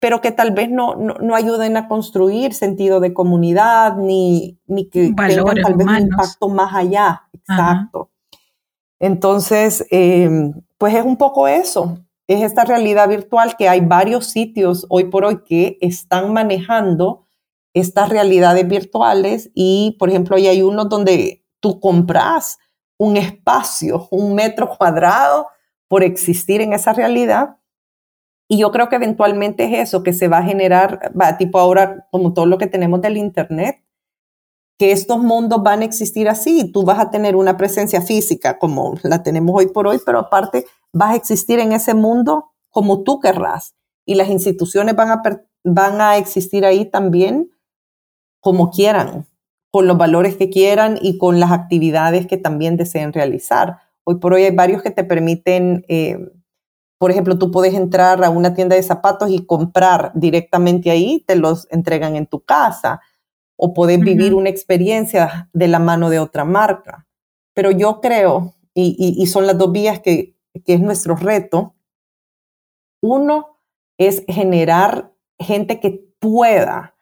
pero que tal vez no, no, ayuden a construir sentido de comunidad ni, ni que tengan tal vez un impacto más allá. Exacto. Entonces, em, pues es un poco eso, es esta realidad virtual que hay varios sitios hoy por hoy que están manejando estas realidades virtuales y, por ejemplo, ahí hay uno donde tú compras un espacio, un metro cuadrado por existir en esa realidad y yo creo que eventualmente es eso, que se va a generar, va, tipo ahora, como todo lo que tenemos del Internet, que estos mundos van a existir así. Tú vas a tener una presencia física como la tenemos hoy por hoy, pero aparte vas a existir en ese mundo como tú querrás. Y las instituciones van a, van a existir ahí también como quieran, con los valores que quieran y con las actividades que también deseen realizar. Hoy por hoy hay varios que te permiten... Eh, por ejemplo, tú puedes entrar a una tienda de zapatos y comprar directamente ahí, te los entregan en tu casa, o puedes vivir una experiencia de la mano de otra marca. Pero yo creo, y, son las dos vías que, que es nuestro reto, uno es generar gente que pueda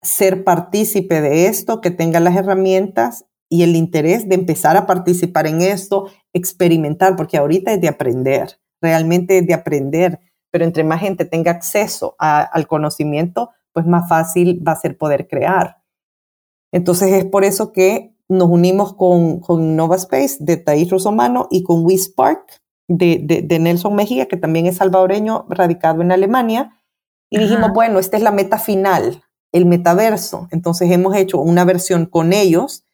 ser partícipe de esto, que tenga las herramientas y el interés de empezar a participar en esto, experimentar, porque ahorita es de aprender realmente de aprender, pero entre más gente tenga acceso al conocimiento, pues más fácil va a ser poder crear. Entonces es por eso que nos unimos con, con Nova Space de Thais Rosomano y con WeSpark de, de, Nelson Mejía, que también es salvadoreño, radicado en Alemania. Y dijimos, bueno, esta es la meta final, el metaverso. Entonces hemos hecho una versión con ellos,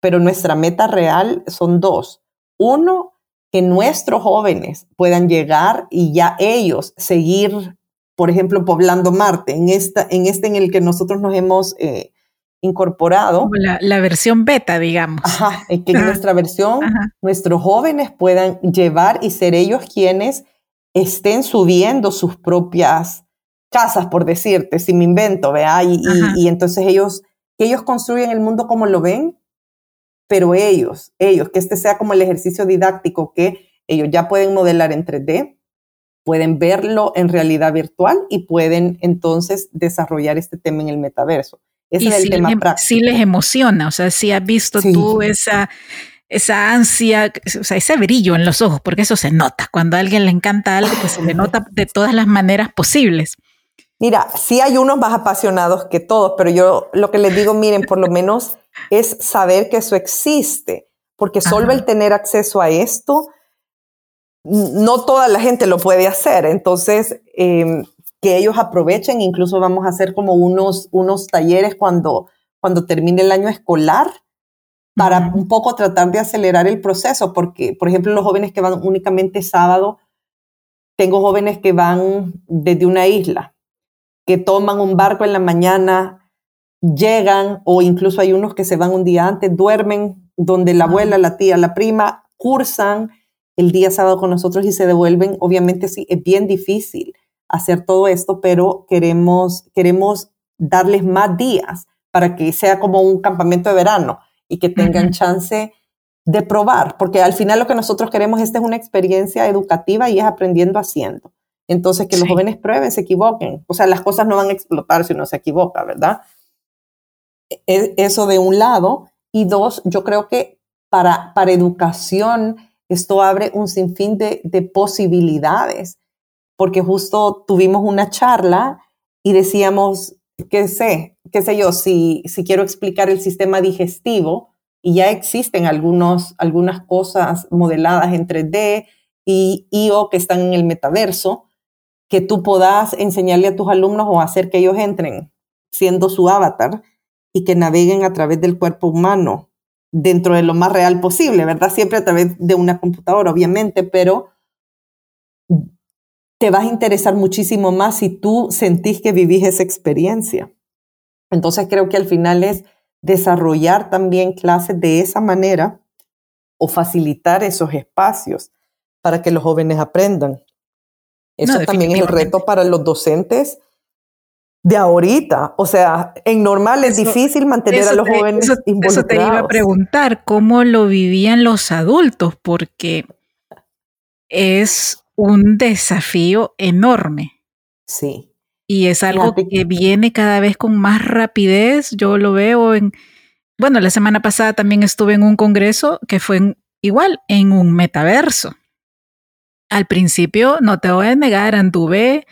pero nuestra meta real son dos. Uno, que nuestros jóvenes puedan llegar y ya ellos seguir, por ejemplo, poblando Marte, en, esta, en este en el que nosotros nos hemos eh, incorporado. La, versión beta, digamos. Ajá, que en nuestra versión nuestros jóvenes puedan llevar y ser ellos quienes estén subiendo sus propias casas, por decirte, si me invento, vea, y, y, y entonces ellos, que ellos construyen el mundo como lo ven, pero ellos, ellos, que este sea como el ejercicio didáctico que ellos ya pueden modelar en 3D, pueden verlo en realidad virtual y pueden entonces desarrollar este tema en el metaverso. Ese es el tema em, práctico. Sí les emociona, o sea, si has visto tú esa, esa ansia, o sea, ese brillo en los ojos, porque eso se nota. Cuando a alguien le encanta algo, pues se le nota de todas las maneras posibles. Mira, sí hay unos más apasionados que todos, pero yo lo que les digo, miren, por lo menos es saber que eso existe, porque solo el tener acceso a esto, no toda la gente lo puede hacer. Entonces, em, que ellos aprovechen, incluso vamos a hacer como unos, unos talleres cuando, cuando termine el año escolar para un poco tratar de acelerar el proceso, porque, por ejemplo, los jóvenes que van únicamente sábado, tengo jóvenes que van desde una isla que toman un barco en la mañana, llegan o incluso hay unos que se van un día antes, duermen donde la abuela, la tía, la prima cursan el día sábado con nosotros y se devuelven. Obviamente sí, es bien difícil hacer todo esto, pero queremos, queremos darles más días para que sea como un campamento de verano y que tengan chance de probar, porque al final lo que nosotros queremos, esta es una experiencia educativa y es aprendiendo haciendo. Entonces, que los jóvenes prueben, se equivoquen. O sea, las cosas no van a explotar si uno se equivoca, ¿verdad? E, eso de un lado. Y dos, yo creo que para, para educación esto abre un sinfín de, de posibilidades, porque justo tuvimos una charla y decíamos, qué sé, qué sé yo, si, si quiero explicar el sistema digestivo, y ya existen algunos, algunas cosas modeladas en 3D y, y o que están en el metaverso, que tú puedas enseñarle a tus alumnos o hacer que ellos entren siendo su avatar y que naveguen a través del cuerpo humano dentro de lo más real posible, ¿verdad? Siempre a través de una computadora, obviamente, pero te vas a interesar muchísimo más si tú sentís que vivís esa experiencia. Entonces creo que al final es desarrollar también clases de esa manera o facilitar esos espacios para que los jóvenes aprendan. Eso también es el reto para los docentes de ahorita. O sea, en normal es difícil mantener a los jóvenes involucrados. Eso te iba a preguntar, ¿cómo lo vivían los adultos? Porque es un desafío enorme. Sí. Y es algo que viene cada vez con más rapidez. Yo lo veo en, bueno, la semana pasada también estuve en un congreso que fue igual, en un metaverso. Al principio, no te voy a negar, anduve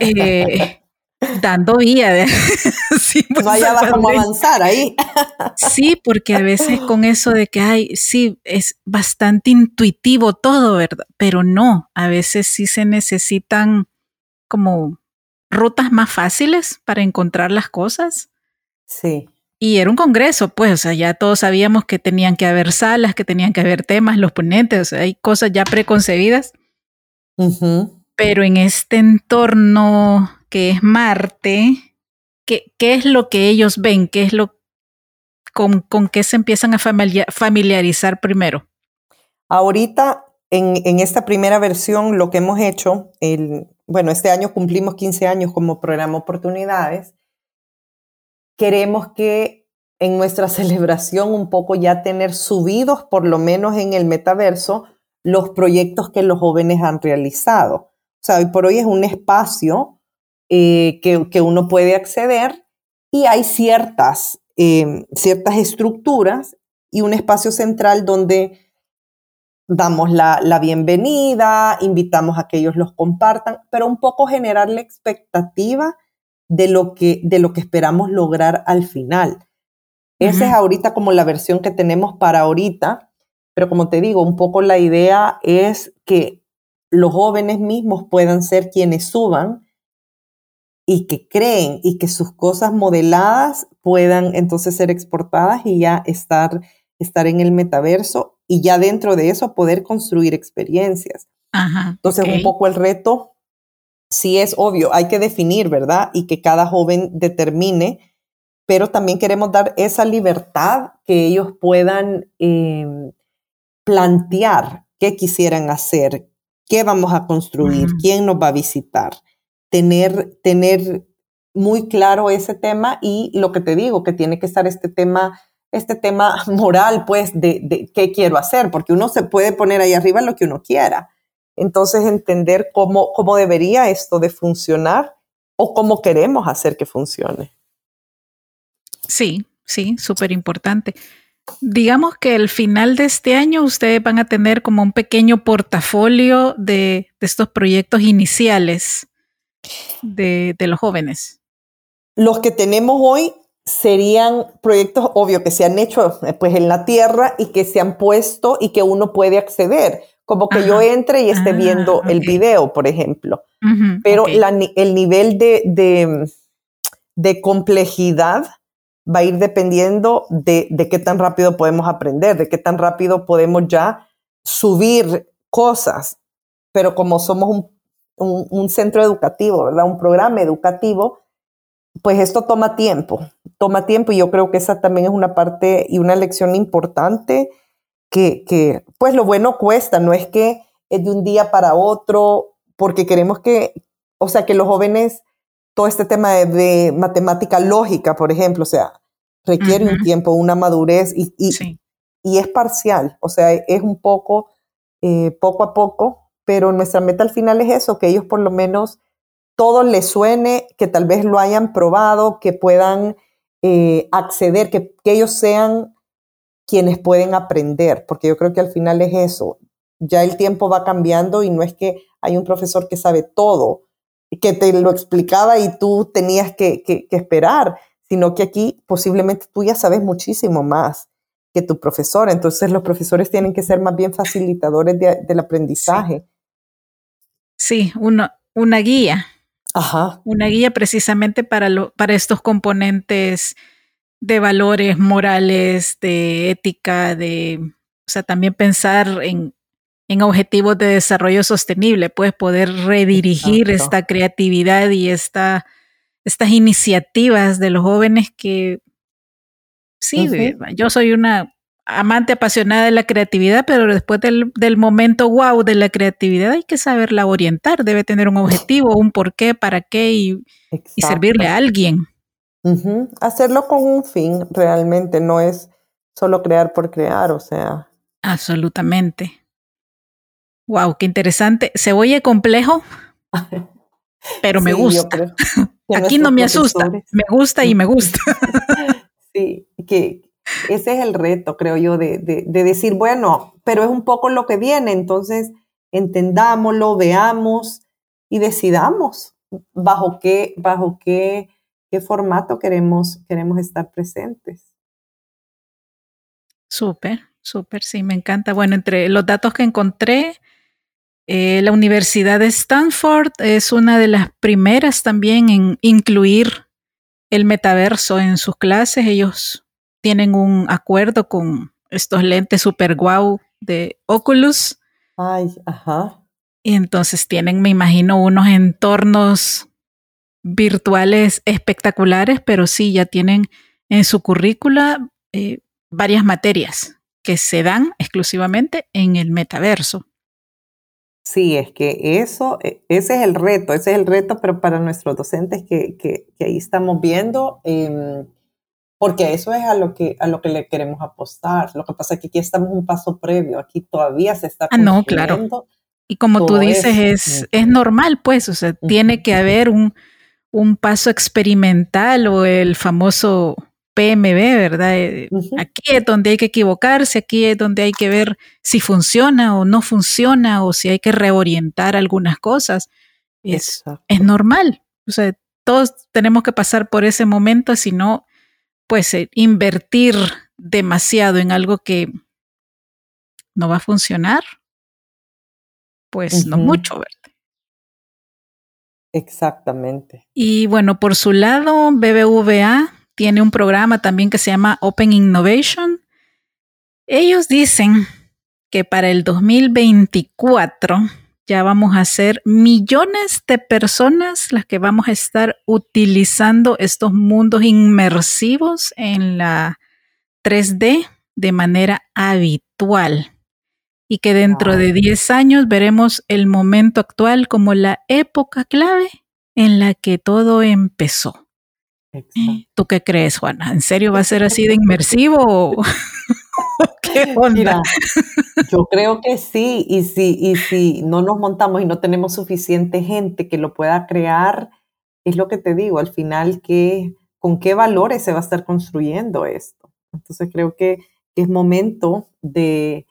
eh, dando vía. De, sí, pues, no como avanzar ahí. sí, porque a veces con eso de que, ay, sí, es bastante intuitivo todo, ¿verdad? Pero no, a veces sí se necesitan como rutas más fáciles para encontrar las cosas. Sí. Y era un congreso, pues, o sea, ya todos sabíamos que tenían que haber salas, que tenían que haber temas, los ponentes, o sea, hay cosas ya preconcebidas. Pero en este entorno que es Marte, ¿qué, ¿qué, es lo que ellos ven? ¿Qué es lo con, con qué se empiezan a familiarizar primero? Ahorita, en, en, esta primera versión, lo que hemos hecho, el, bueno, este año cumplimos 15 años como programa Oportunidades. Queremos que en nuestra celebración un poco ya tener subidos, por lo menos en el metaverso, los proyectos que los jóvenes han realizado. O sea, hoy por hoy es un espacio eh, que, uno puede acceder y hay ciertas, em, ciertas estructuras y un espacio central donde damos la, la, bienvenida, invitamos a que ellos los compartan, pero un poco generar la expectativa de lo que, de lo que esperamos lograr al final. Esa es ahorita como la versión que tenemos para ahorita, pero como te digo, un poco la idea es que los jóvenes mismos puedan ser quienes suban y que creen y que sus cosas modeladas puedan entonces ser exportadas y ya estar, estar en el metaverso y ya dentro de eso poder construir experiencias. entonces un poco el reto, sí es obvio, hay que definir, ¿verdad? Y que cada joven determine, pero también queremos dar esa libertad que ellos puedan em, plantear qué quisieran hacer, qué vamos a construir, quién nos va a visitar tener, tener muy claro ese tema y lo que te digo, que tiene que estar este tema, este tema moral, pues, de, de qué quiero hacer, porque uno se puede poner ahí arriba lo que uno quiera. Entonces, entender cómo, cómo debería esto de funcionar o cómo queremos hacer que funcione. Sí, sí, súper importante. Digamos que al final de este año ustedes van a tener como un pequeño portafolio de, de estos proyectos iniciales de, los jóvenes? Los que tenemos hoy serían proyectos, obvio, que se han hecho eh, pues, en la tierra y que se han puesto y que uno puede acceder, como que yo entre y esté ah, viendo el video, por ejemplo. Pero el nivel de, de, complejidad va a ir dependiendo de, de, qué tan rápido podemos aprender, de qué tan rápido podemos ya subir cosas. Pero como somos un un, centro educativo, ¿verdad? Un programa educativo, pues esto toma tiempo, toma tiempo y yo creo que esa también es una parte y una lección importante que, que, pues lo bueno cuesta, no es que es de un día para otro, porque queremos que, o sea, que los jóvenes, todo este tema de, matemática lógica, por ejemplo, o sea, requiere un tiempo, una madurez y, y, y, es parcial, o sea, es un poco, eh, poco a poco, pero nuestra meta al final es eso, que ellos por lo menos todo les suene, que tal vez lo hayan probado, que puedan eh, acceder, que, ellos sean quienes pueden aprender, porque yo creo que al final es eso. Ya el tiempo va cambiando y no es que hay un profesor que sabe todo, que te lo explicaba y tú tenías que, esperar, sino que aquí posiblemente tú ya sabes muchísimo más que tu profesor. Entonces los profesores tienen que ser más bien facilitadores del aprendizaje. Sí, una guía. Ajá. Una guía precisamente para, lo, para estos componentes de valores morales, de ética, de, o sea, también pensar en, en objetivos de desarrollo sostenible, pues poder redirigir esta creatividad y esta, estas iniciativas de los jóvenes que, sí, yo soy una amante apasionada de la creatividad, pero después del, momento wow de la creatividad hay que saberla orientar, debe tener un objetivo, un por qué, para qué y, servirle a alguien. Hacerlo con un fin realmente, no es solo crear por crear, o sea. Absolutamente. Wow, qué interesante. Se oye complejo, pero me gusta. Aquí no me asusta, me gusta y me gusta. sí, que ese es el reto, creo yo, de, de, decir, bueno, pero es un poco lo que viene, entonces entendámoslo, veamos y decidamos bajo qué, bajo qué, qué formato queremos, queremos estar presentes. Súper, súper, sí, me encanta. Bueno, entre los datos que encontré, eh, la Universidad de Stanford es una de las primeras también en incluir el metaverso en sus clases. Ellos tienen un acuerdo con estos lentes super guau de Oculus. Ay, ajá. Y entonces tienen, me imagino, unos entornos virtuales espectaculares, pero sí, ya tienen en su currícula eh, varias materias que se dan exclusivamente en el metaverso. Sí, es que eso, e, ese es el reto, ese es el reto, pero para nuestros docentes que, que, ahí estamos viendo, eh, porque eso es a lo que a lo que le queremos apostar. Lo que pasa es que aquí estamos un paso previo, aquí todavía se está Ah, no, claro. Y como tú dices, es, es normal, pues, o sea, tiene que haber un, un paso experimental o el famoso PMB, ¿verdad? Eh, aquí es donde hay que equivocarse, aquí es donde hay que ver si funciona o no funciona o si hay que reorientar algunas cosas. Es, es normal. O sea, todos tenemos que pasar por ese momento, si no, pues eh, invertir demasiado en algo que no va a funcionar, pues no mucho, ¿verdad? Exactamente. Y bueno, por su lado, BBVA tiene un programa también que se llama Open Innovation. Ellos dicen que para el 2024 ya vamos a ser millones de personas las que vamos a estar utilizando estos mundos inmersivos en la 3D de manera habitual y que dentro de 10 años veremos el momento actual como la época clave en la que todo empezó. ¿Tú qué crees, Juana? ¿En serio va a ser así de inmersivo? ¿Qué onda? yo creo que sí, y si, y si no nos montamos y no tenemos suficiente gente que lo pueda crear, es lo que te digo, al final, ¿qué, ¿con qué valores se va a estar construyendo esto? Entonces creo que es momento de,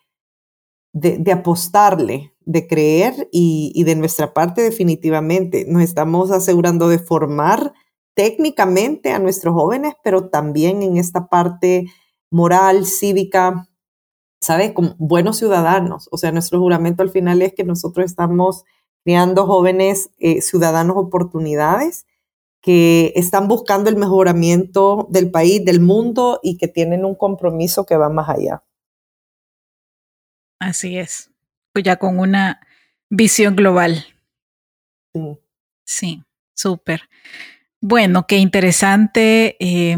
de, apostarle, de creer y, de nuestra parte definitivamente nos estamos asegurando de formar técnicamente a nuestros jóvenes, pero también en esta parte moral, cívica, ¿sabes? Como buenos ciudadanos. O sea, nuestro juramento al final es que nosotros estamos creando jóvenes eh, ciudadanos oportunidades que están buscando el mejoramiento del país, del mundo y que tienen un compromiso que va más allá. Así es, ya con una visión global. Sí. Sí, súper. Bueno, qué interesante. Eh,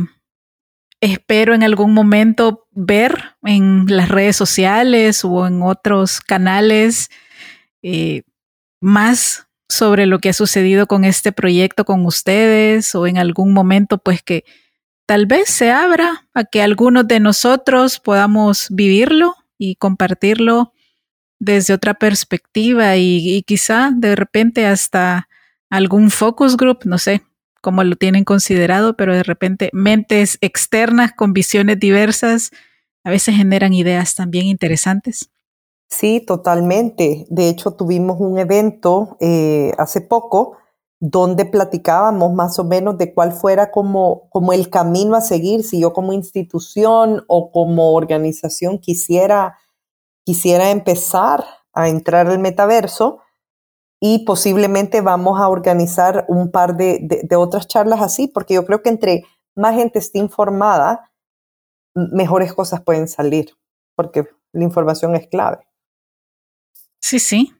espero en algún momento ver en las redes sociales o en otros canales eh, más sobre lo que ha sucedido con este proyecto con ustedes o en algún momento pues que tal vez se abra a que algunos de nosotros podamos vivirlo y compartirlo desde otra perspectiva y, quizá de repente hasta algún focus group, no sé, como lo tienen considerado, pero de repente mentes externas con visiones diversas a veces generan ideas también interesantes. Sí, totalmente. De hecho, tuvimos un evento eh, hace poco donde platicábamos más o menos de cuál fuera como, como el camino a seguir si yo como institución o como organización quisiera, quisiera empezar a entrar al metaverso y posiblemente vamos a organizar un par de, otras charlas así, porque yo creo que entre más gente esté informada, mejores cosas pueden salir, porque la información es clave. Sí, sí.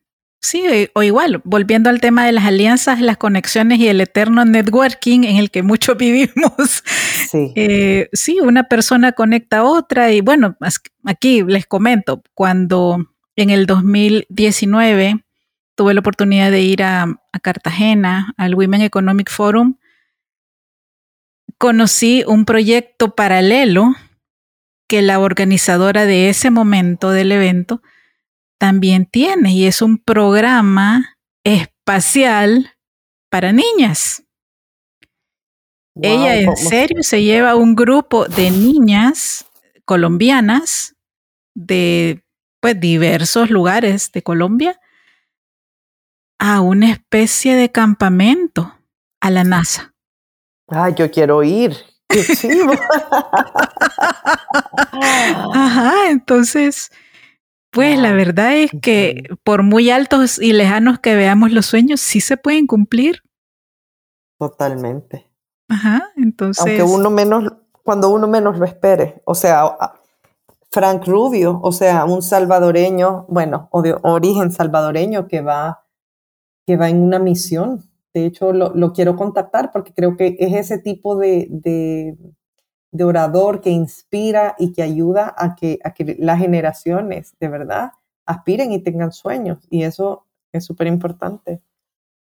Sí, o igual, volviendo al tema de las alianzas, las conexiones y el eterno networking en el que muchos vivimos. Sí. Eh, sí, una persona conecta a otra y bueno, aquí les comento, cuando en el 2019 tuve la oportunidad de ir a, a Cartagena, al Women Economic Forum, conocí un proyecto paralelo que la organizadora de ese momento del evento también tiene y es un programa espacial para niñas. Ella en serio se lleva un grupo de niñas colombianas de pues, diversos lugares de Colombia a una especie de campamento a la NASA. Ah, yo quiero ir. Ajá, entonces pues la verdad es que por muy altos y lejanos que veamos los sueños, sí se pueden cumplir. Totalmente. Ajá, entonces. Aunque uno menos, cuando uno menos lo espere. O sea, Frank Rubio, o sea, un salvadoreño, bueno, o de origen salvadoreño que va, que va en una misión. De hecho, lo, lo quiero contactar porque creo que es ese tipo de, de de orador que inspira y que ayuda a que, a que las generaciones de verdad aspiren y tengan sueños. Y eso es súper importante.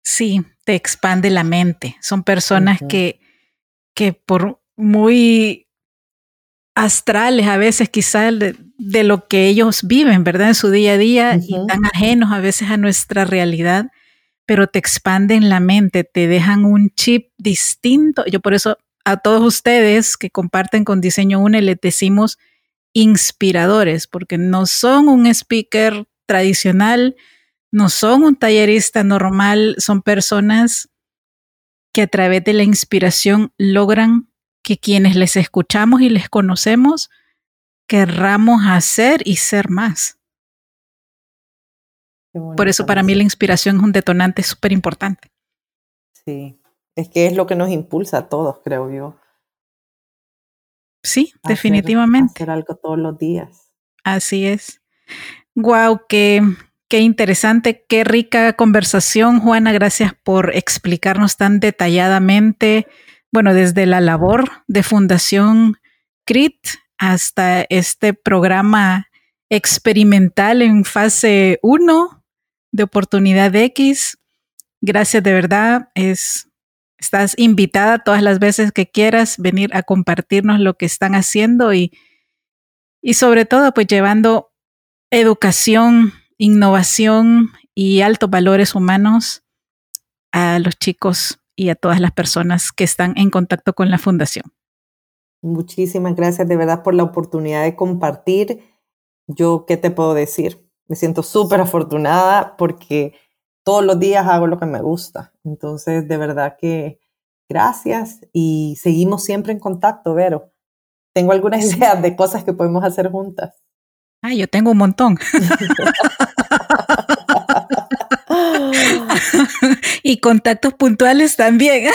Sí, te expande la mente. Son personas que, que por muy astrales a veces quizás de, lo que ellos viven, ¿verdad? En su día a día y tan ajenos a veces a nuestra realidad, pero te expanden la mente, te dejan un chip distinto. Yo por eso a todos ustedes que comparten con Diseño UNE les decimos inspiradores, porque no son un speaker tradicional, no son un tallerista normal, son personas que a través de la inspiración logran que quienes les escuchamos y les conocemos querramos hacer y ser más. Por eso para mí la inspiración es un detonante súper importante. Sí, es que es lo que nos impulsa a todos, creo yo. Sí, definitivamente. Hacer algo todos los días. Así es. Wow, qué, qué interesante, qué rica conversación, Juana. Gracias por explicarnos tan detalladamente, bueno, desde la labor de Fundación CRIT hasta este programa experimental en fase 1 de oportunidad X. Gracias de verdad. Es Estás invitada todas las veces que quieras venir a compartirnos lo que están haciendo y, y sobre todo pues llevando educación, innovación y altos valores humanos a los chicos y a todas las personas que están en contacto con la fundación. Muchísimas gracias de verdad por la oportunidad de compartir. Yo, ¿qué te puedo decir? Me siento súper afortunada porque todos los días hago lo que me gusta. Entonces, de verdad que gracias y seguimos siempre en contacto, Vero. Tengo algunas ideas de cosas que podemos hacer juntas. Ah, yo tengo un montón. y contactos puntuales también.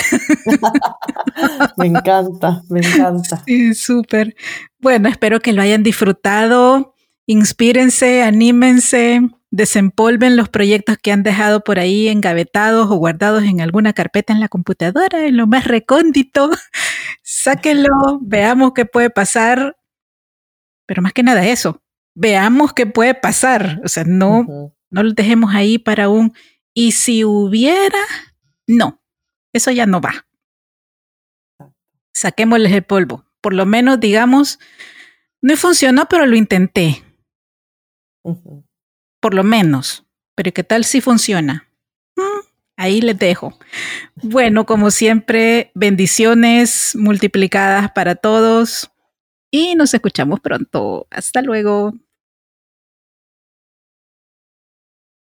me encanta, me encanta. Sí, súper. Bueno, espero que lo hayan disfrutado. Inspírense, anímense, desempolven los proyectos que han dejado por ahí engavetados o guardados en alguna carpeta en la computadora, en lo más recóndito. Sáquenlo, veamos qué puede pasar. Pero más que nada eso, veamos qué puede pasar. O sea, no, no lo dejemos ahí para un y si hubiera, no, eso ya no va. Saquémosles el polvo. Por lo menos digamos, no funcionó, pero lo intenté por lo menos. Pero ¿qué tal si funciona? Mm, ahí les dejo. Bueno, como siempre, bendiciones multiplicadas para todos y nos escuchamos pronto. Hasta luego.